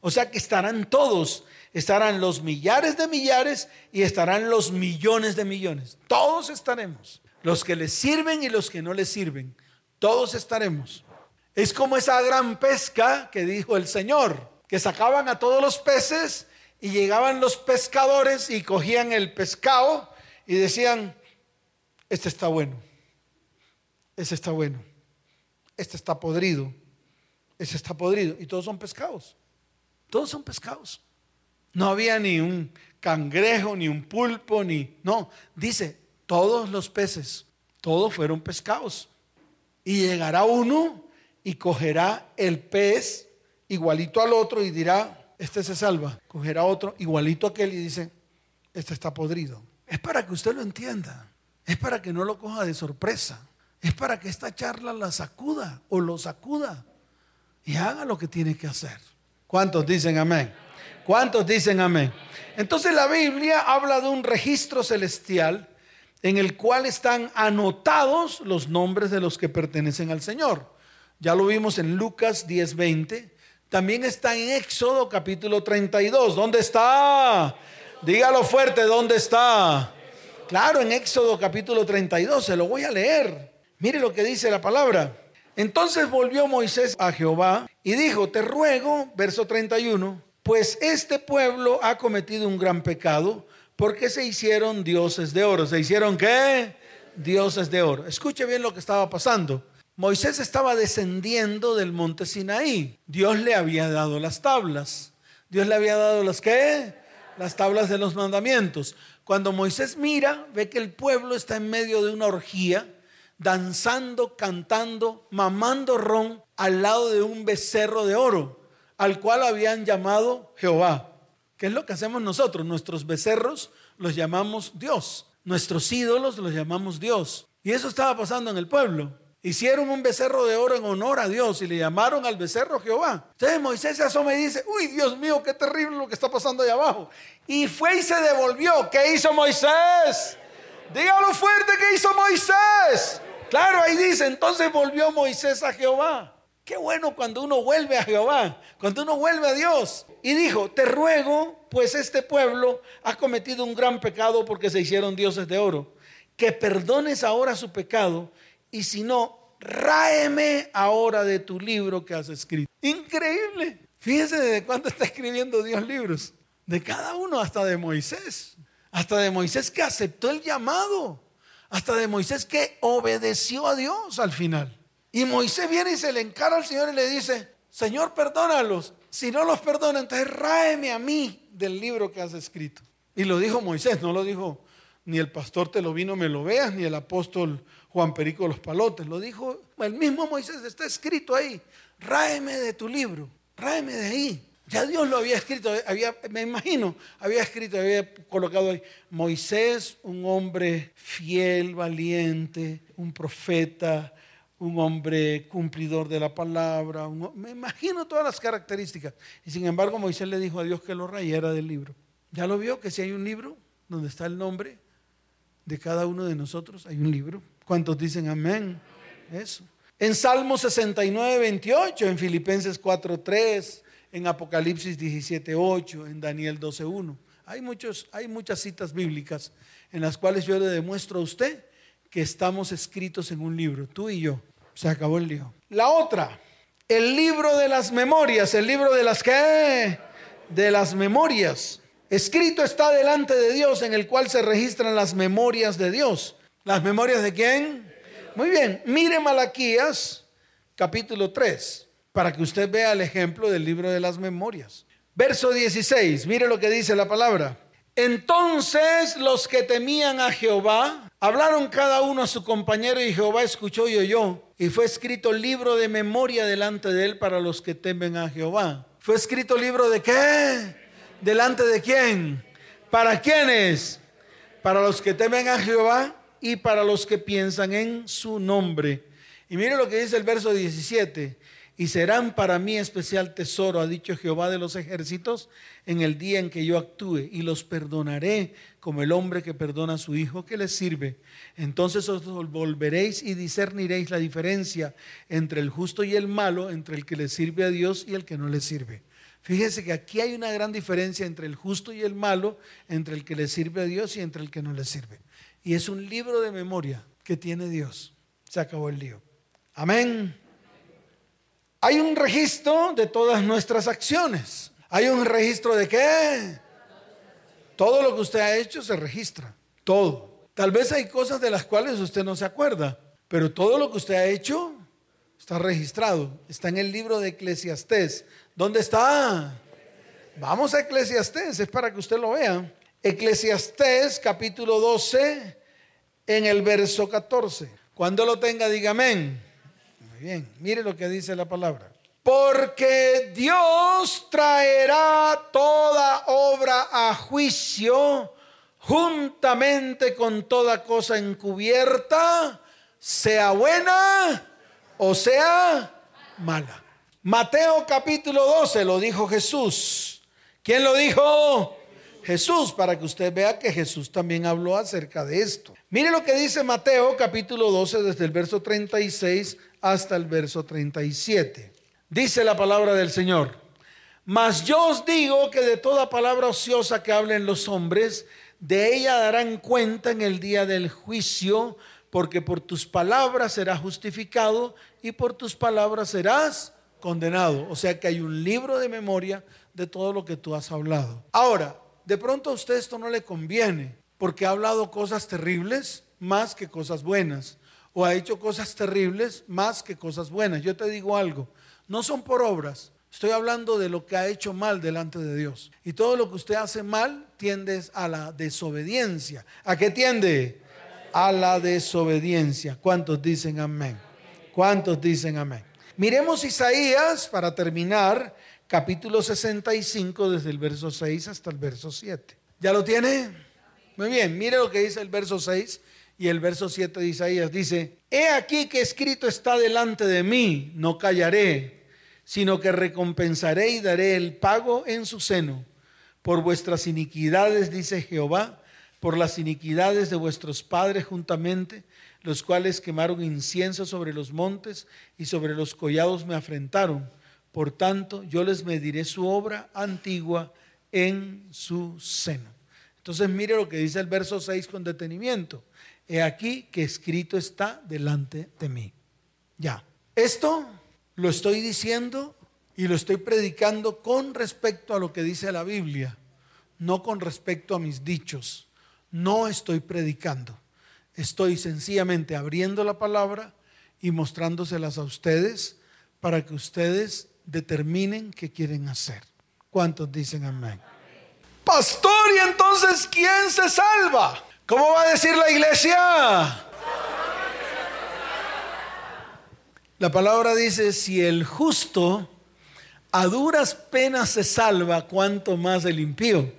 O sea que estarán todos, estarán los millares de millares y estarán los millones de millones. Todos estaremos. Los que les sirven y los que no les sirven. Todos estaremos. Es como esa gran pesca que dijo el Señor, que sacaban a todos los peces y llegaban los pescadores y cogían el pescado y decían, este está bueno, ese está bueno, este está podrido, ese está podrido. Y todos son pescados, todos son pescados. No había ni un cangrejo, ni un pulpo, ni... No, dice, todos los peces, todos fueron pescados. Y llegará uno y cogerá el pez igualito al otro y dirá, este se salva. Cogerá otro igualito a aquel y dice, este está podrido. Es para que usted lo entienda. Es para que no lo coja de sorpresa. Es para que esta charla la sacuda o lo sacuda y haga lo que tiene que hacer. ¿Cuántos dicen amén? ¿Cuántos dicen amén? Entonces la Biblia habla de un registro celestial en el cual están anotados los nombres de los que pertenecen al Señor. Ya lo vimos en Lucas 10:20. También está en Éxodo capítulo 32. ¿Dónde está? Dígalo fuerte, ¿dónde está? Claro, en Éxodo capítulo 32, se lo voy a leer. Mire lo que dice la palabra. Entonces volvió Moisés a Jehová y dijo, te ruego, verso 31, pues este pueblo ha cometido un gran pecado porque se hicieron dioses de oro. ¿Se hicieron qué? Dioses de oro. Escuche bien lo que estaba pasando. Moisés estaba descendiendo del monte Sinaí. Dios le había dado las tablas. Dios le había dado las qué? Las tablas de los mandamientos. Cuando Moisés mira, ve que el pueblo está en medio de una orgía, danzando, cantando, mamando ron al lado de un becerro de oro, al cual habían llamado Jehová. ¿Qué es lo que hacemos nosotros? Nuestros becerros los llamamos Dios. Nuestros ídolos los llamamos Dios. Y eso estaba pasando en el pueblo. Hicieron un becerro de oro en honor a Dios y le llamaron al becerro Jehová. Entonces Moisés se asoma y dice, uy, Dios mío, qué terrible lo que está pasando allá abajo. Y fue y se devolvió. ¿Qué hizo Moisés? Dígalo fuerte, ¿qué hizo Moisés? Claro, ahí dice, entonces volvió Moisés a Jehová. Qué bueno cuando uno vuelve a Jehová, cuando uno vuelve a Dios. Y dijo, te ruego, pues este pueblo ha cometido un gran pecado porque se hicieron dioses de oro, que perdones ahora su pecado y si no, ráeme ahora de tu libro que has escrito. Increíble. Fíjese de cuándo está escribiendo Dios libros. De cada uno, hasta de Moisés. Hasta de Moisés que aceptó el llamado. Hasta de Moisés que obedeció a Dios al final. Y Moisés viene y se le encara al Señor y le dice, Señor, perdónalos. Si no los perdona, entonces ráeme a mí del libro que has escrito. Y lo dijo Moisés, no lo dijo ni el pastor te lo vino, me lo veas, ni el apóstol Juan Perico los Palotes. Lo dijo el mismo Moisés, está escrito ahí. Ráeme de tu libro, ráeme de ahí. Ya Dios lo había escrito, había, me imagino, había escrito, había colocado ahí, Moisés, un hombre fiel, valiente, un profeta, un hombre cumplidor de la palabra, me imagino todas las características. Y sin embargo Moisés le dijo a Dios que lo rayera del libro. ¿Ya lo vio? Que si hay un libro donde está el nombre de cada uno de nosotros, hay un libro. ¿Cuántos dicen amén? Eso. En Salmo 69, 28, en Filipenses 4, 3, en Apocalipsis 17, 8, en Daniel 12, 1. Hay, muchos, hay muchas citas bíblicas en las cuales yo le demuestro a usted que estamos escritos en un libro, tú y yo. Se acabó el lío. La otra, el libro de las memorias, el libro de las que de las memorias. Escrito está delante de Dios en el cual se registran las memorias de Dios. ¿Las memorias de quién? Muy bien, mire Malaquías capítulo 3 para que usted vea el ejemplo del libro de las memorias. Verso 16, mire lo que dice la palabra. Entonces los que temían a Jehová hablaron cada uno a su compañero y Jehová escuchó y oyó. Y fue escrito libro de memoria delante de él para los que temen a Jehová. ¿Fue escrito libro de qué? ¿Delante de quién? ¿Para quiénes? Para los que temen a Jehová y para los que piensan en su nombre. Y mire lo que dice el verso 17. y serán para mí especial tesoro, ha dicho Jehová de los ejércitos, en el día en que yo actúe, y los perdonaré como el hombre que perdona a su hijo que le sirve. Entonces os volveréis y discerniréis la diferencia entre el justo y el malo, entre el que le sirve a Dios y el que no le sirve. Fíjese que aquí hay una gran diferencia entre el justo y el malo, entre el que le sirve a Dios y entre el que no le sirve. Y es un libro de memoria que tiene Dios. Se acabó el lío. Amén. Hay un registro de todas nuestras acciones. Hay un registro de qué? Todo lo que usted ha hecho se registra. Todo. Tal vez hay cosas de las cuales usted no se acuerda, pero todo lo que usted ha hecho está registrado. Está en el libro de Eclesiastés. ¿Dónde está? Vamos a Eclesiastés, es para que usted lo vea. Eclesiastés capítulo 12 en el verso 14. Cuando lo tenga, diga amén bien, mire lo que dice la palabra. Porque Dios traerá toda obra a juicio juntamente con toda cosa encubierta, sea buena o sea mala. Mateo capítulo 12 lo dijo Jesús. ¿Quién lo dijo? Jesús, para que usted vea que Jesús también habló acerca de esto. Mire lo que dice Mateo capítulo 12 desde el verso 36 hasta el verso 37. Dice la palabra del Señor. Mas yo os digo que de toda palabra ociosa que hablen los hombres, de ella darán cuenta en el día del juicio, porque por tus palabras serás justificado y por tus palabras serás condenado. O sea que hay un libro de memoria de todo lo que tú has hablado. Ahora, de pronto a usted esto no le conviene, porque ha hablado cosas terribles más que cosas buenas o ha hecho cosas terribles más que cosas buenas. Yo te digo algo, no son por obras. Estoy hablando de lo que ha hecho mal delante de Dios. Y todo lo que usted hace mal tiende a la desobediencia. ¿A qué tiende? A la desobediencia. ¿Cuántos dicen amén? ¿Cuántos dicen amén? Miremos Isaías para terminar, capítulo 65, desde el verso 6 hasta el verso 7. ¿Ya lo tiene? Muy bien, mire lo que dice el verso 6 y el verso 7 de Isaías dice, He aquí que escrito está delante de mí, no callaré, sino que recompensaré y daré el pago en su seno. Por vuestras iniquidades, dice Jehová, por las iniquidades de vuestros padres juntamente, los cuales quemaron incienso sobre los montes y sobre los collados me afrentaron. Por tanto, yo les mediré su obra antigua en su seno. Entonces mire lo que dice el verso 6 con detenimiento he aquí que escrito está delante de mí. Ya, esto lo estoy diciendo y lo estoy predicando con respecto a lo que dice la Biblia, no con respecto a mis dichos. No estoy predicando, estoy sencillamente abriendo la palabra y mostrándoselas a ustedes para que ustedes determinen qué quieren hacer. ¿Cuántos dicen amén? Pastor, ¿y entonces quién se salva? ¿Cómo va a decir la iglesia? La palabra dice, si el justo a duras penas se salva, cuanto más el impío.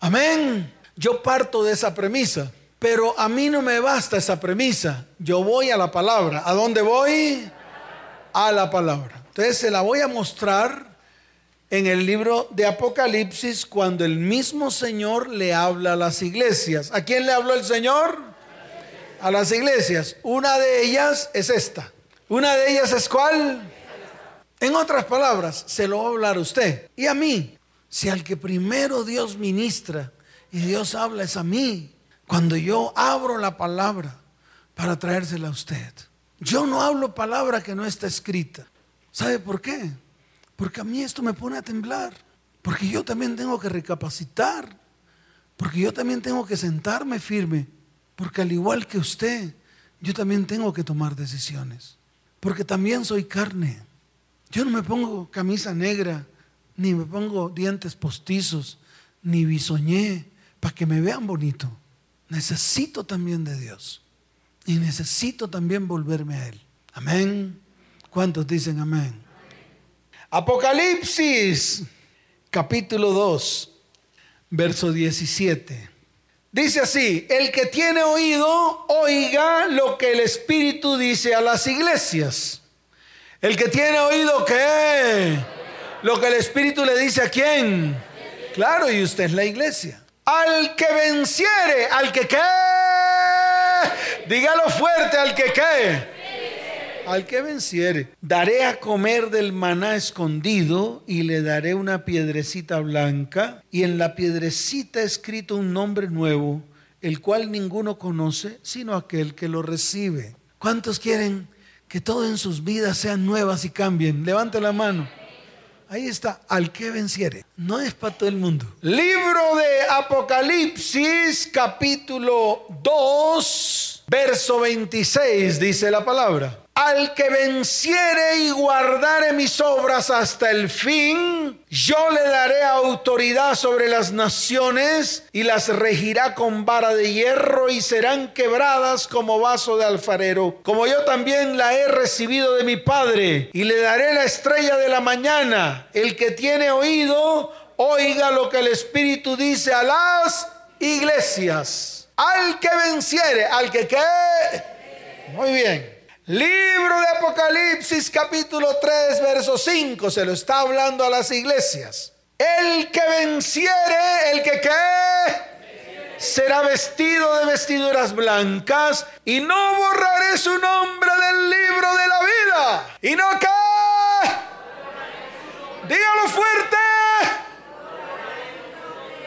Amén. Yo parto de esa premisa, pero a mí no me basta esa premisa. Yo voy a la palabra. ¿A dónde voy? A la palabra. Entonces se la voy a mostrar en el libro de Apocalipsis cuando el mismo Señor le habla a las iglesias. ¿A quién le habló el Señor? A las iglesias. Una de ellas es esta. Una de ellas es cuál? En otras palabras, se lo va a hablar a usted y a mí. Si al que primero Dios ministra y Dios habla es a mí, cuando yo abro la palabra para traérsela a usted. Yo no hablo palabra que no está escrita. ¿Sabe por qué? Porque a mí esto me pone a temblar. Porque yo también tengo que recapacitar. Porque yo también tengo que sentarme firme. Porque al igual que usted, yo también tengo que tomar decisiones. Porque también soy carne. Yo no me pongo camisa negra, ni me pongo dientes postizos, ni bisoñé para que me vean bonito. Necesito también de Dios. Y necesito también volverme a Él. Amén. ¿Cuántos dicen amén? Apocalipsis, capítulo 2, verso 17. Dice así, el que tiene oído, oiga lo que el Espíritu dice a las iglesias. El que tiene oído, ¿qué? Lo que el Espíritu le dice a quién. Claro, y usted es la iglesia. Al que venciere, al que qué. Dígalo fuerte, al que qué al que venciere, daré a comer del maná escondido y le daré una piedrecita blanca y en la piedrecita escrito un nombre nuevo, el cual ninguno conoce sino aquel que lo recibe. ¿Cuántos quieren que todo en sus vidas sean nuevas y cambien? Levante la mano. Ahí está, al que venciere. No es para todo el mundo. Libro de Apocalipsis, capítulo 2, verso 26, dice la palabra. Al que venciere y guardare mis obras hasta el fin, yo le daré autoridad sobre las naciones y las regirá con vara de hierro y serán quebradas como vaso de alfarero, como yo también la he recibido de mi Padre. Y le daré la estrella de la mañana. El que tiene oído, oiga lo que el Espíritu dice a las iglesias. Al que venciere, al que qué. Muy bien. Libro de Apocalipsis capítulo 3 verso 5 se lo está hablando a las iglesias. El que venciere, el que qué, será vestido de vestiduras blancas y no borraré su nombre del libro de la vida. Y no qué. Dígalo fuerte.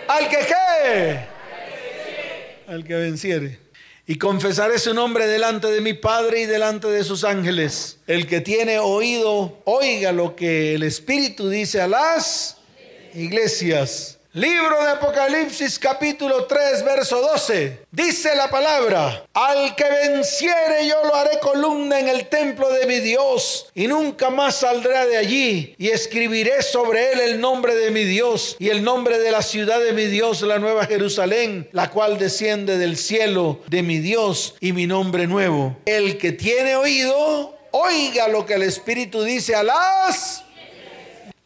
Al que qué. Al que venciere y confesaré su nombre delante de mi Padre y delante de sus ángeles. El que tiene oído, oiga lo que el Espíritu dice a las iglesias. Libro de Apocalipsis capítulo 3 verso 12. Dice la palabra, al que venciere yo lo haré columna en el templo de mi Dios y nunca más saldrá de allí y escribiré sobre él el nombre de mi Dios y el nombre de la ciudad de mi Dios, la nueva Jerusalén, la cual desciende del cielo de mi Dios y mi nombre nuevo. El que tiene oído, oiga lo que el Espíritu dice a las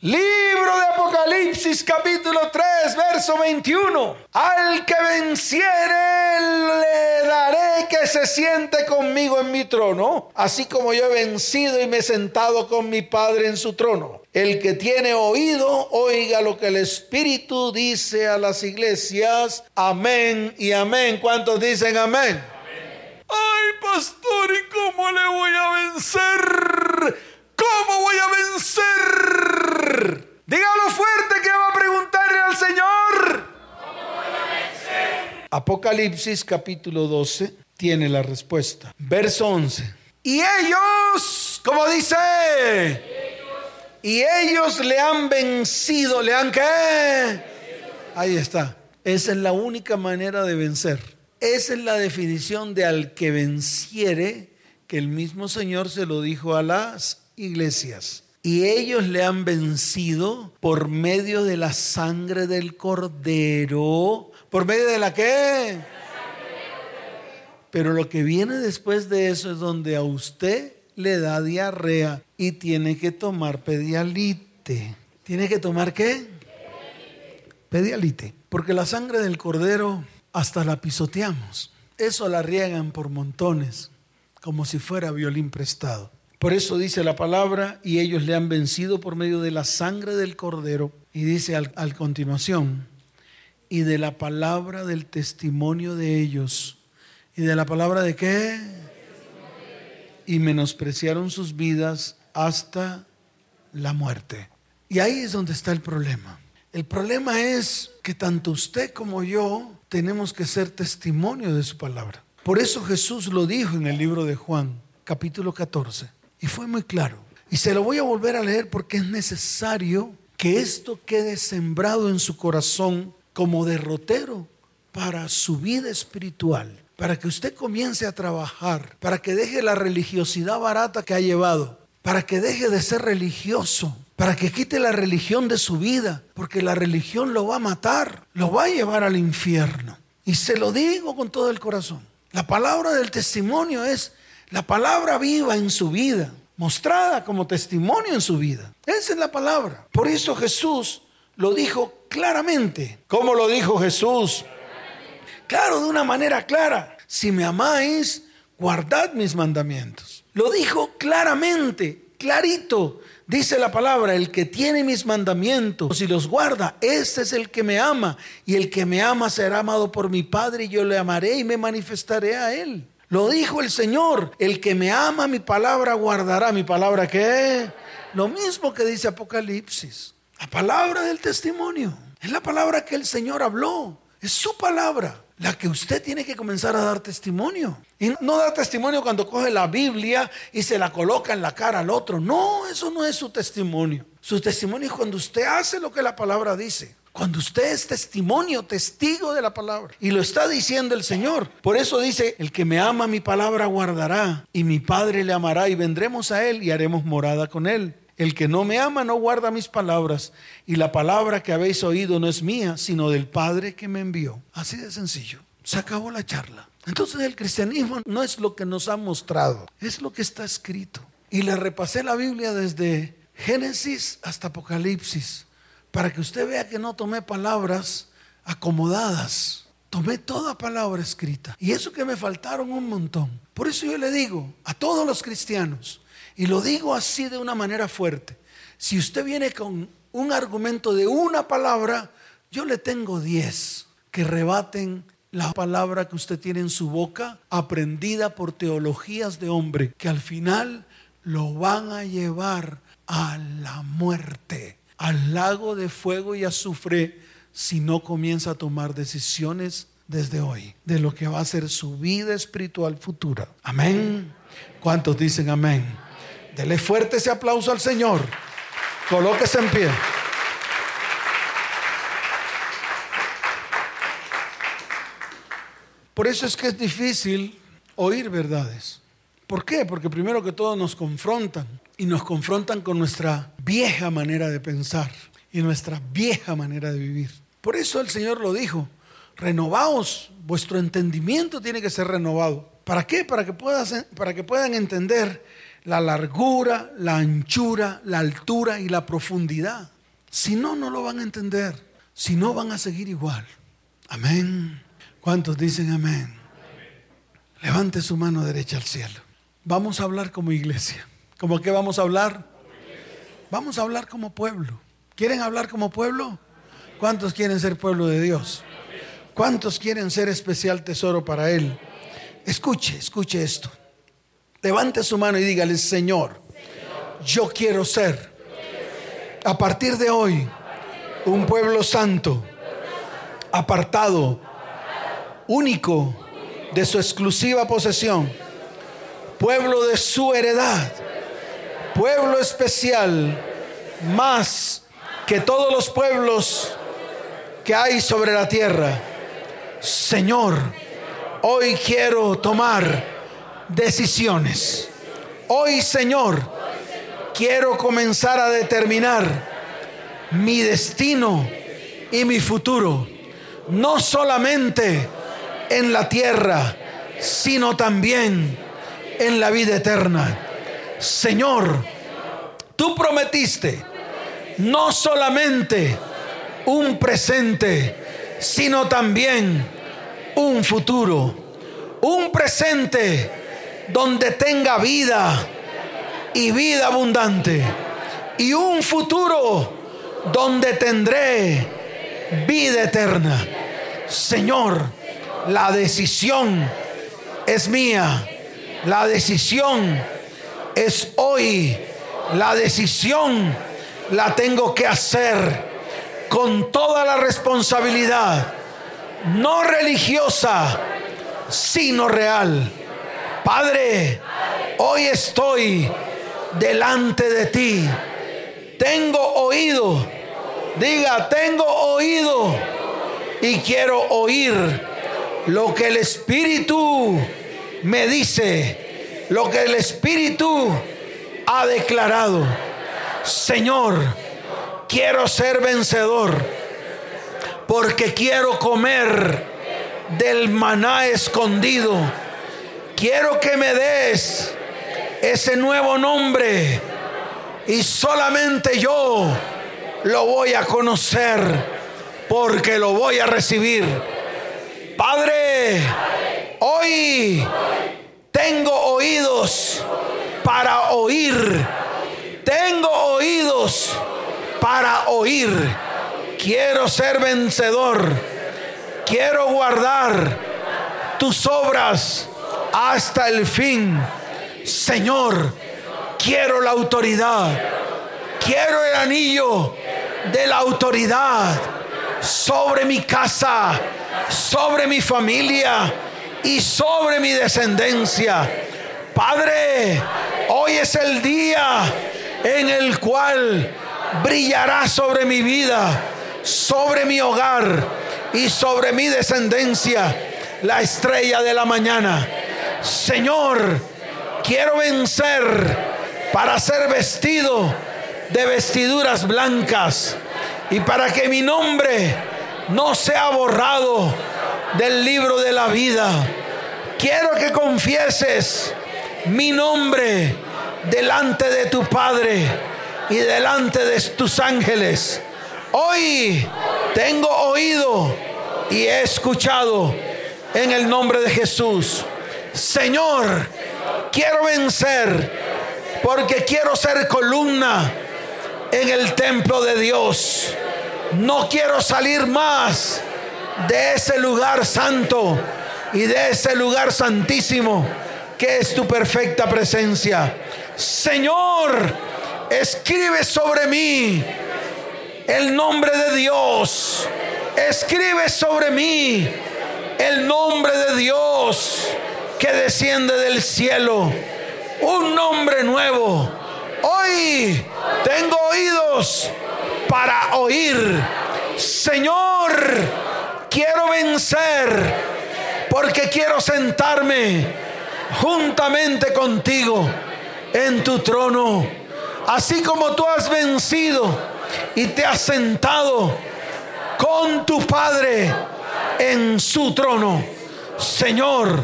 Libro de Apocalipsis capítulo 3 verso 21. Al que venciere le daré que se siente conmigo en mi trono, así como yo he vencido y me he sentado con mi Padre en su trono. El que tiene oído, oiga lo que el Espíritu dice a las iglesias. Amén y amén. ¿Cuántos dicen amén? amén. Ay, pastor, ¿y cómo le voy a vencer? ¿Cómo voy a vencer? Dígalo fuerte que va a preguntarle al Señor. Apocalipsis capítulo 12 tiene la respuesta. Verso 11. Y ellos, ¿cómo dice? Y ellos le han vencido, le han qué? Ahí está. Esa es la única manera de vencer. Esa es la definición de al que venciere, que el mismo Señor se lo dijo a las iglesias. Y ellos le han vencido por medio de la sangre del cordero. ¿Por medio de la qué? Pero lo que viene después de eso es donde a usted le da diarrea y tiene que tomar pedialite. ¿Tiene que tomar qué? Pedialite. Porque la sangre del cordero hasta la pisoteamos. Eso la riegan por montones, como si fuera violín prestado. Por eso dice la palabra, y ellos le han vencido por medio de la sangre del cordero. Y dice al, continuación, y de la palabra del testimonio de ellos. ¿Y de la palabra de qué? Y menospreciaron sus vidas hasta la muerte. Y ahí es donde está el problema. El problema es que tanto usted como yo tenemos que ser testimonio de su palabra. Por eso Jesús lo dijo en el libro de Juan, capítulo 14. Y fue muy claro. Y se lo voy a volver a leer porque es necesario que esto quede sembrado en su corazón como derrotero para su vida espiritual, para que usted comience a trabajar, para que deje la religiosidad barata que ha llevado, para que deje de ser religioso, para que quite la religión de su vida, porque la religión lo va a matar, lo va a llevar al infierno. Y se lo digo con todo el corazón. La palabra del testimonio es la palabra viva en su vida, mostrada como testimonio en su vida. Esa es la palabra. Por eso Jesús lo dijo claramente. ¿Cómo lo dijo Jesús? Claro, de una manera clara. Si me amáis, guardad mis mandamientos. Lo dijo claramente, clarito. Dice la palabra, el que tiene mis mandamientos y los guarda, ese es el que me ama. Y el que me ama será amado por mi Padre y yo le amaré y me manifestaré a él. Lo dijo el Señor, el que me ama mi palabra guardará. ¿Mi palabra qué? Lo mismo que dice Apocalipsis. La palabra del testimonio. Es la palabra que el Señor habló. Es su palabra la que usted tiene que comenzar a dar testimonio. Y no da testimonio cuando coge la Biblia y se la coloca en la cara al otro. No, eso no es su testimonio. Su testimonio es cuando usted hace lo que la palabra dice. Cuando usted es testimonio, testigo de la palabra. Y lo está diciendo el Señor. Por eso dice, el que me ama mi palabra guardará y mi Padre le amará y vendremos a él y haremos morada con él. El que no me ama no guarda mis palabras, y la palabra que habéis oído no es mía, sino del Padre que me envió. Así de sencillo. Se acabó la charla. Entonces el cristianismo no es lo que nos ha mostrado, es lo que está escrito. Y le repasé la Biblia desde Génesis hasta Apocalipsis, para que usted vea que no tomé palabras acomodadas. Tomé toda palabra escrita. Y eso que me faltaron un montón. Por eso yo le digo a todos los cristianos, y lo digo así de una manera fuerte. Si usted viene con un argumento de una palabra, yo le tengo diez que rebaten la palabra que usted tiene en su boca, aprendida por teologías de hombre, que al final lo van a llevar a la muerte, al lago de fuego y azufre, si no comienza a tomar decisiones desde hoy de lo que va a ser su vida espiritual futura. Amén. ¿Cuántos dicen amén? Dele fuerte ese aplauso al Señor. Colóquese en pie. Por eso es que es difícil oír verdades. ¿Por qué? Porque primero que todo nos confrontan y nos confrontan con nuestra vieja manera de pensar y nuestra vieja manera de vivir. Por eso el Señor lo dijo, renovaos, vuestro entendimiento tiene que ser renovado. ¿Para qué? Para que, para que puedan entender la largura, la anchura, la altura y la profundidad. Si no, no lo van a entender. Si no, van a seguir igual. Amén. ¿Cuántos dicen amén? Levante su mano derecha al cielo. Vamos a hablar como iglesia. ¿Cómo qué vamos a hablar? Vamos a hablar como pueblo. ¿Quieren hablar como pueblo? ¿Cuántos quieren ser pueblo de Dios? ¿Cuántos quieren ser especial tesoro para Él? Escuche, escuche esto. Levante su mano y dígale, Señor, yo quiero ser, a partir de hoy, un pueblo santo, apartado, único de su exclusiva posesión, pueblo de su heredad, pueblo especial, más que todos los pueblos que hay sobre la tierra. Señor, hoy quiero tomar decisiones. Hoy, Señor, quiero comenzar a determinar mi destino y mi futuro, no solamente en la tierra, sino también en la vida eterna. Señor, tú prometiste no solamente un presente, sino también un futuro. Un presente donde tenga vida y vida abundante y un futuro donde tendré vida eterna. Señor, la decisión es mía. La decisión es hoy. La decisión la tengo que hacer con toda la responsabilidad, no religiosa, sino real Padre, hoy estoy delante de ti. Tengo oído. Diga, tengo oído. Y quiero oír lo que el Espíritu me dice. Lo que el Espíritu ha declarado. Señor, quiero ser vencedor. Porque quiero comer del maná escondido quiero que me des ese nuevo nombre y solamente yo lo voy a conocer porque lo voy a recibir. Padre, hoy tengo oídos para oír Tengo oídos para oír. Quiero ser vencedor. Quiero guardar tus obras hasta el fin. Señor, quiero la autoridad. Quiero el anillo de la autoridad sobre mi casa, sobre mi familia y sobre mi descendencia. Padre, hoy es el día en el cual brillará sobre mi vida, sobre mi hogar y sobre mi descendencia la estrella de la mañana. Señor, quiero vencer para ser vestido de vestiduras blancas y para que mi nombre no sea borrado del libro de la vida. Quiero que confieses mi nombre delante de tu Padre y delante de tus ángeles. Hoy tengo oído y he escuchado en el nombre de Jesús. Señor, quiero vencer porque quiero ser columna en el templo de Dios. No quiero salir más de ese lugar santo y de ese lugar santísimo que es tu perfecta presencia. Señor, escribe sobre mí el nombre de Dios. Escribe sobre mí el nombre de Dios que desciende del cielo. Un nombre nuevo. Hoy tengo oídos para oír. Señor, quiero vencer porque quiero sentarme juntamente contigo en tu trono. Así como tú has vencido y te has sentado con tu Padre en su trono. Señor,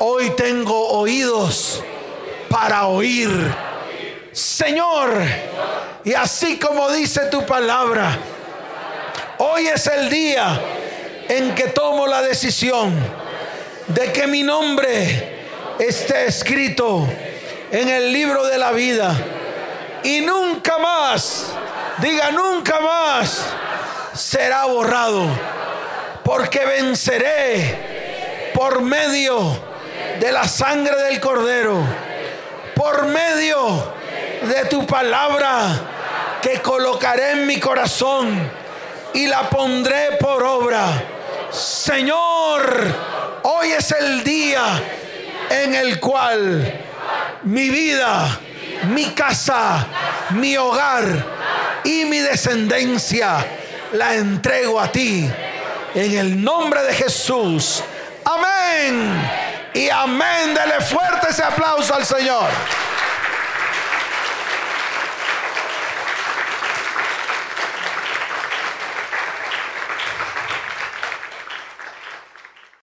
hoy tengo oídos para oír. Señor, y así como dice tu palabra, hoy es el día en que tomo la decisión de que mi nombre esté escrito en el libro de la vida y nunca más, diga nunca más, será borrado porque venceré por medio de la sangre del cordero, por medio de tu palabra que colocaré en mi corazón y la pondré por obra. Señor, hoy es el día en el cual mi vida, mi casa, mi hogar y mi descendencia la entrego a ti en el nombre de Jesús. Amén. Y amén. Dele fuerte ese aplauso al Señor.